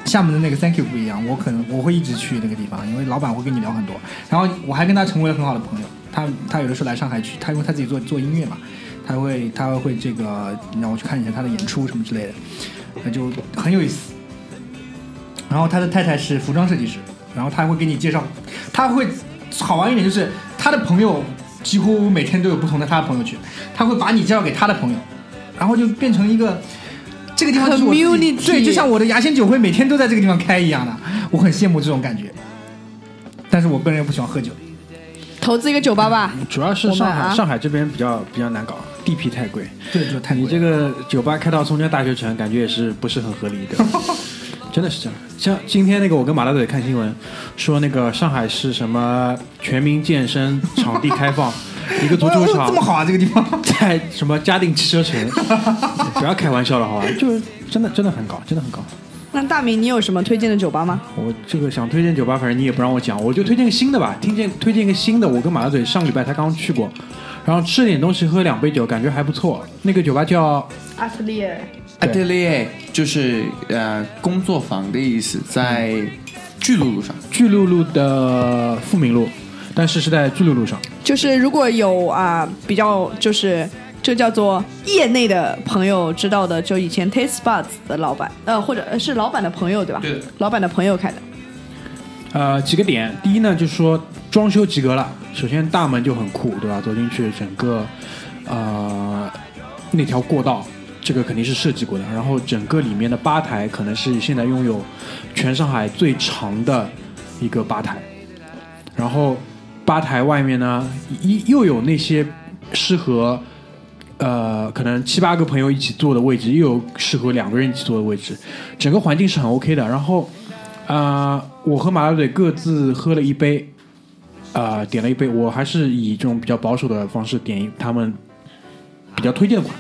厦门的那个 Thank You 不一样，我可能我会一直去那个地方，因为老板会跟你聊很多，然后我还跟他成为了很好的朋友。他他有的时候来上海去，他因为他自己做做音乐嘛，他会他会这个让我去看一下他的演出什么之类的，那就很有意思。然后他的太太是服装设计师，然后他会给你介绍，他会好玩一点就是他的朋友几乎每天都有不同的他的朋友去，他会把你介绍给他的朋友，然后就变成一个这个地方就是 Community 对，就像我的牙仙酒会每天都在这个地方开一样的，我很羡慕这种感觉。但是我个人又不喜欢喝酒，投资一个酒吧吧，主要是上海、啊上海这边比较比较难搞，地皮太贵。对，就太贵你这个酒吧开到松江大学城，感觉也是不是很合理的。真的是这样，像今天那个我跟马大嘴看新闻，说那个上海市什么全民健身场地开放，一个足球场哦这么好啊，这个地方。在什么嘉定汽车城，不要开玩笑了好吧？就是真的真的很高，真的很高。那大明，你有什么推荐的酒吧吗？我这个想推荐酒吧，反正你也不让我讲，我就推荐个新的吧。听见推荐一个新的，我跟马大嘴上个礼拜他刚去过，然后吃点东西，喝两杯酒，感觉还不错。那个酒吧叫阿特利尔。对 Atelier 就是呃工作坊的意思，在巨鹿路上。巨鹿路的富民路，但是是在巨鹿路上。就是如果有啊、比较就是这叫做业内的朋友知道的，就以前 Taste Buds 的老板，呃，或者呃是老板的朋友对吧？对老板的朋友开的。呃，几个点，第一呢，就是说装修及格了。首先大门就很酷，对吧？走进去，整个呃那条过道，这个肯定是设计过的。然后整个里面的吧台可能是现在拥有全上海最长的一个吧台。然后吧台外面呢，一又有那些适合呃可能七八个朋友一起坐的位置，又有适合两个人一起坐的位置，整个环境是很 OK 的。然后啊、我和马大嘴各自喝了一杯，啊、点了一杯，我还是以这种比较保守的方式点他们比较推荐的款，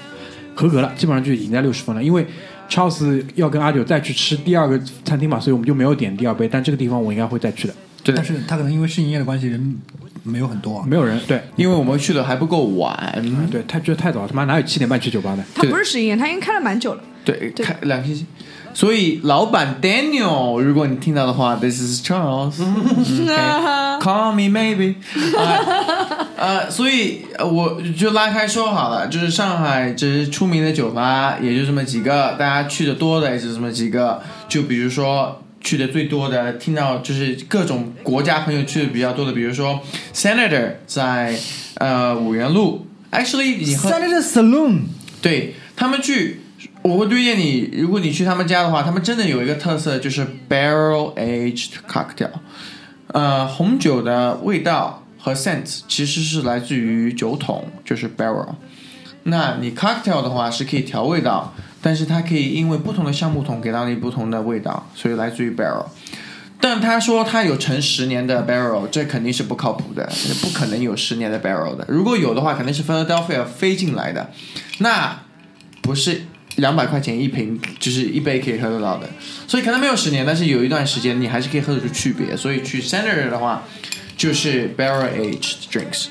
合格了，基本上就已经在六十分了。因为 Charles 要跟阿九再去吃第二个餐厅嘛，所以我们就没有点第二杯，但这个地方我应该会再去的。对但，是他可能因为试营业的关系，人没有很多啊。没有人对因为我们去的还不够晚，对，太去的太早，他妈哪有七点半去酒吧的？他不是试营业，他已经开了蛮久了。对，对开两个星期。所以老板 Daniel，如果你听到的话，This is Charles。Okay. Call me maybe 呃。呃，所以呃我就拉开说好了，就是上海这出名的酒吧也就这么几个，大家去的多的也就这么几个。就比如说去的最多的，听到就是各种国家朋友去的比较多的，比如说 Senator 在呃五元路，actually 你喝 Senator Saloon，对他们去，我会推荐你，如果你去他们家的话，他们真的有一个特色，就是 barrel aged cocktail，呃，红酒的味道和 scent 其实是来自于酒桶，就是 barrel。那你 cocktail 的话是可以调味道，但是它可以因为不同的橡木桶给到你不同的味道，所以来自于 barrel。但他说他有陈十年的 barrel，这肯定是不靠谱的，不可能有十年的 barrel 的。如果有的话，肯定是 Philadelphia 飞进来的，那不是两百块钱一瓶，就是一杯可以喝得到的。所以可能没有十年，但是有一段时间你还是可以喝得出区别。所以去 center 的话，就是 barrel aged drinks。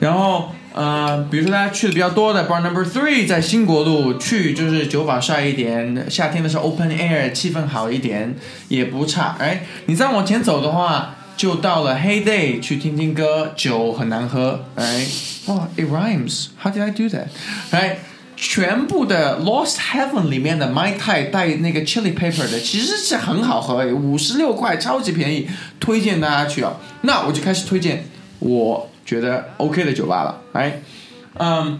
然后呃，比如说大家去的比较多的 Bar Number Three 在新国路，去就是酒法帅一点，夏天的时候 Open Air 气氛好一点也不差。哎，你再往前走的话，就到了 Heyday 去听听歌，酒很难喝。哎，哇，It rhymes，How did I do that？哎。全部的 Lost Heaven 里面的 Mai Tai 带那个 Chili Pepper 的，其实是很好喝，五十六块，超级便宜，推荐大家去啊。那我就开始推荐我觉得 OK 的酒吧了。哎，嗯，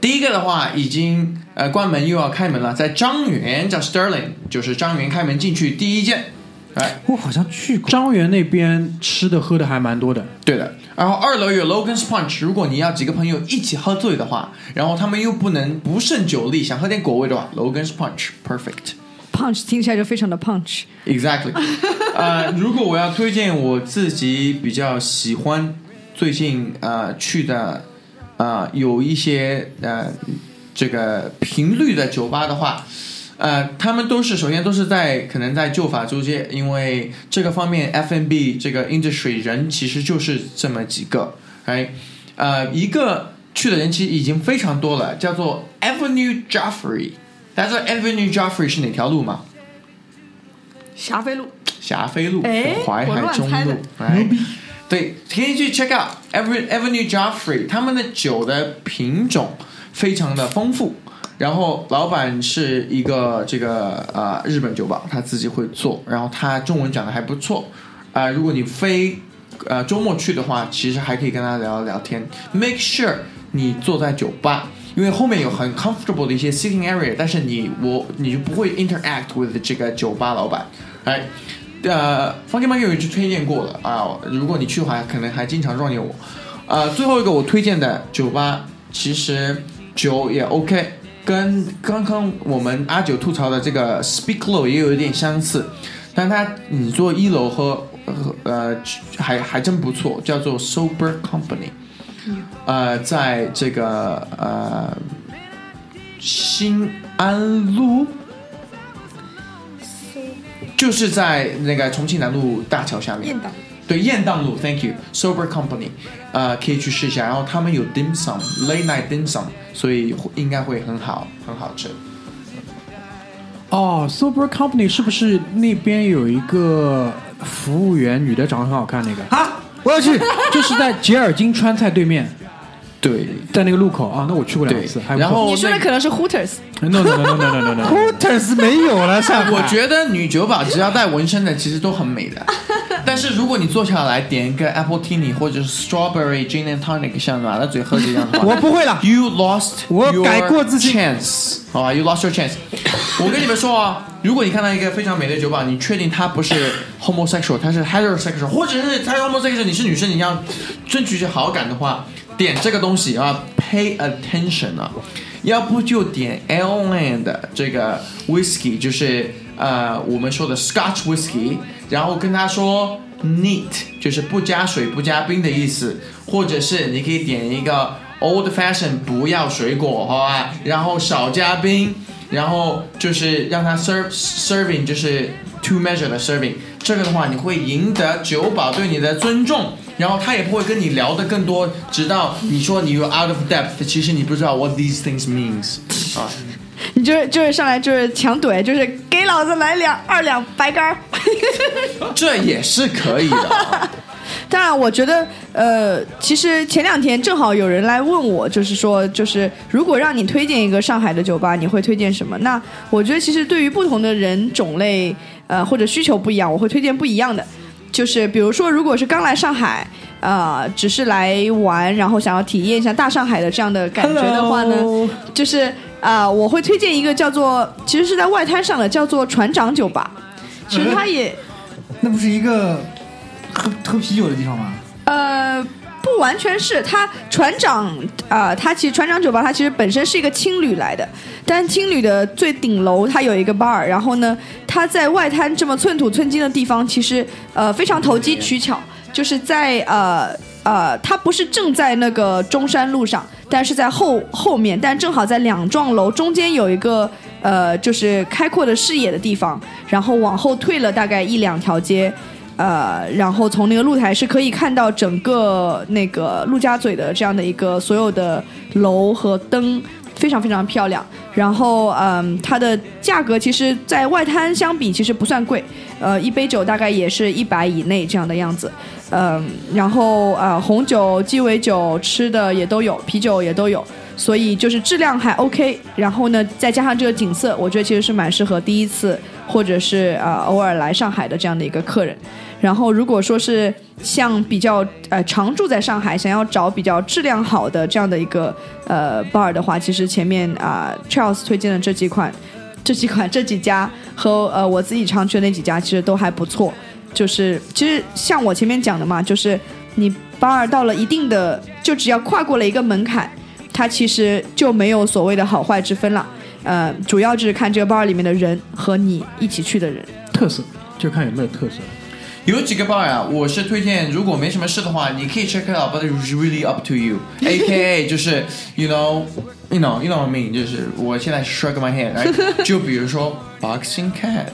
第一个的话已经呃关门又要开门了，在张园叫 Sterling，就是张园开门进去第一间。哎，我好像去过。张园那边吃的喝的还蛮多的，对的。然后二楼有 Logan's Punch，如果你要几个朋友一起喝醉的话，然后他们又不能不胜酒力，想喝点果味的话，Logan's Punch perfect。punch 听起来就非常的 punch。Exactly，呃，如果我要推荐我自己比较喜欢最近呃去的呃有一些呃这个频率的酒吧的话，呃，他们都是首先都是在可能在旧法租界，因为这个方面 F&B 这个 industry 人其实就是这么几个，哎，呃，一个去的人其实已经非常多了，叫做 Avenue Joffrey。大家知道 Avenue Joffrey 是哪条路吗？霞飞路，霞飞路、哎淮海中路，哎，对，可以去 check out Avenue Avenue Joffrey，他们的酒的品种非常的丰富。然后老板是一个这个呃日本酒保，他自己会做，然后他中文讲的还不错。啊、如果你非呃周末去的话，其实还可以跟他聊聊天。Make sure 你坐在酒吧，因为后面有很 comfortable 的一些 sitting area，但是你我你就不会 interact with 这个酒吧老板。哎，呃 f u n k y Monkey 我就推荐过了啊、如果你去的话，可能还经常撞见我。呃，最后一个我推荐的酒吧，其实酒也 OK，跟刚刚我们阿九吐槽的这个 Speak Low 也有一点相似，但它你坐一楼喝，呃，还还真不错，叫做 Sober Company，呃，在这个呃新安路。就是在那个重庆南路大桥下面，雁荡。对，雁荡路，Thank you，Sober Company，呃，可以去试一下。然后他们有 dim sum，late night dim sum，所以会应该会很好，很好吃。哦，Sober Company 是不是那边有一个服务员女的长得很好看那个？啊，我要去。就是在杰尔金川菜对面，对，在那个路口啊，那我去过两次。然后你说的可能是 Hooters，no no no no no no Hooters 没有了。我觉得女酒保只要带纹身的其实都很美的，但是如果你坐下来点一个 Apple Tea 或者是 Strawberry Gin and Tonic，像麻辣嘴喝一样，我不会了。You lost 我改过自新。Chance 好吧，You lost your chance。我跟你们说啊，如果你看到一个非常美的酒保，你确定他不是 homosexual，他是 heterosexual，或者是他 homosexual，你是女生，你要争取一些好感的话。点这个东西啊，pay attention 啊，要不就点 Airland 这个 whiskey，就是呃我们说的 Scotch whiskey，然后跟他说 neat，就是不加水不加冰的意思，或者是你可以点一个 old fashion，不要水果，好吧，然后少加冰，然后就是让他 serve serving 就是 two measure 的 serving，这个的话你会赢得酒保对你的尊重。然后他也不会跟你聊的更多，直到你说你 out of depth，其实你不知道 what these things means 啊。你就是就是上来就是强怼，就是给老子来两二两白干儿。这也是可以的啊。当然，我觉得，呃，其实前两天正好有人来问我，就是说，就是如果让你推荐一个上海的酒吧，你会推荐什么？那我觉得，其实对于不同的人种类，呃，或者需求不一样，我会推荐不一样的。就是比如说，如果是刚来上海，呃，只是来玩，然后想要体验一下大上海的这样的感觉的话呢 Hello 就是啊、我会推荐一个叫做，其实是在外滩上的，叫做船长酒吧。其实它也。那不是一个喝喝啤酒的地方吗？呃，不完全是，它船长啊、它其实船长酒吧它其实本身是一个青旅来的，但青旅的最顶楼它有一个 bar，然后呢，它在外滩这么寸土寸金的地方，其实呃非常投机取巧，就是在呃。呃，它不是正在那个中山路上，但是在后后面，但正好在两幢楼中间有一个呃，就是开阔的视野的地方，然后往后退了大概一两条街，呃，然后从那个露台是可以看到整个那个陆家嘴的这样的一个所有的楼和灯，非常非常漂亮。然后，嗯，它的价格其实，在外滩相比其实不算贵，呃，一杯酒大概也是一百以内这样的样子。嗯，然后呃，红酒、鸡尾酒吃的也都有，啤酒也都有，所以就是质量还 OK。然后呢，再加上这个景色，我觉得其实是蛮适合第一次或者是呃偶尔来上海的这样的一个客人。然后如果说是像比较呃常住在上海，想要找比较质量好的这样的一个呃 bar 的话，其实前面啊、Charles 推荐的这几款、这几款、这几家和呃我自己常去的那几家，其实都还不错。就是其实像我前面讲的嘛，就是你 bar 到了一定的，就只要跨过了一个门槛，它其实就没有所谓的好坏之分了。呃，主要就是看这个 bar 里面的人和你一起去的人。特色就看有没有特色。有几个 bar 啊，我是推荐，如果没什么事的话，你可以 check it out，but it's really up to you。A K A 就是 you know you know you know what I mean，就是我现在 shrug my head，right? 就比如说 Boxing Cat。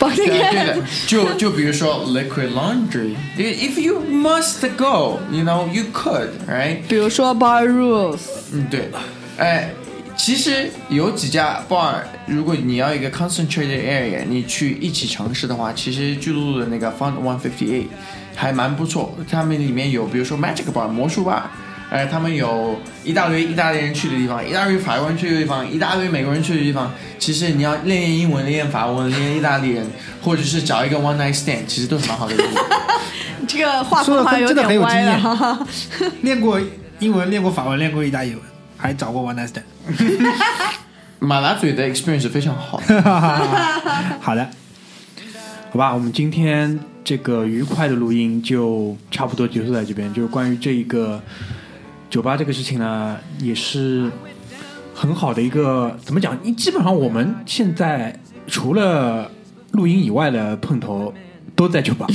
帮那对啊对个的，就就比如说 liquid laundry。If you must go, you know you could, right? 比如说 bar rules，嗯，对，哎， 其实有几家 bar，如果你要一个 concentrated area，你去一起尝试的话，其实巨鹿的那个 Fun One Fifty Eight 还蛮不错。他们里面有比如说 Magic Bar 魔术 bar，哎，他们有一大堆意大利人去的地方，一大堆法国人去的地方，一大堆美国人去的地方。其实你要练练英文、练练法文、练练意大利人，或者是找一个 one night stand，其实都是蛮好的。这个画说风好像的真的很点歪了有经验。练过英文，练过法文，练过意大利文，还找过 one night stand。马拉嘴的 experience 非常好。好的，好吧，我们今天这个愉快的录音就差不多结束在这边。就是关于这一个酒吧这个事情呢，也是很好的一个怎么讲？基本上我们现在除了录音以外的碰头都在酒吧。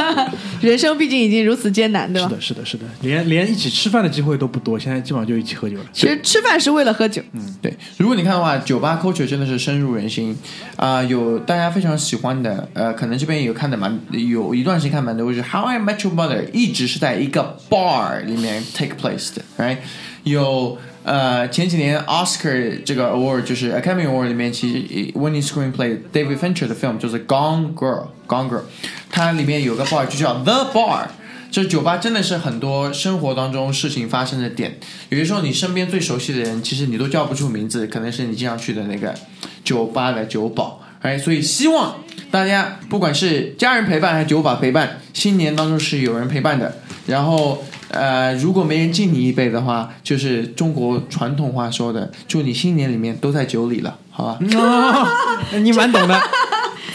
人生毕竟已经如此艰难，对吧？是的，是的，是的，连连一起吃饭的机会都不多，现在基本上就一起喝酒了。其实吃饭是为了喝酒，嗯对，如果你看的话，酒吧 culture 真的是深入人心啊、有大家非常喜欢的，呃，可能这边有看的蛮有一段时间看蛮多，就是 How I Met Your Mother 一直是在一个 bar 里面 take place 的，right？有呃前几年 Oscar 这个 award 就是 Academy Award 里面，其实 winning screenplay David Fincher 的 film 就是 Gone Girl，Gone Girl，它里面有个 bar 就叫 The Bar。这酒吧真的是很多生活当中事情发生的点。有些时候，你身边最熟悉的人，其实你都叫不出名字，可能是你经常去的那个酒吧的酒保。哎，所以希望大家不管是家人陪伴还是酒保陪伴，新年当中是有人陪伴的。然后，呃，如果没人敬你一杯的话，就是中国传统话说的，祝你新年里面都在酒里了，好吧？哦，你蛮懂的。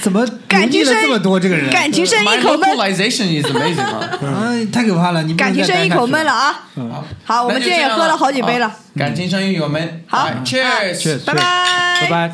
怎么感情深这么多这个人？感情深一口闷，localization is amazing 啊！哎，太可怕了！你感情深一口闷了啊！好，好，我们今天也喝了好几杯了好，感情深一口闷。好来，Cheers！Cheers 拜拜，拜拜。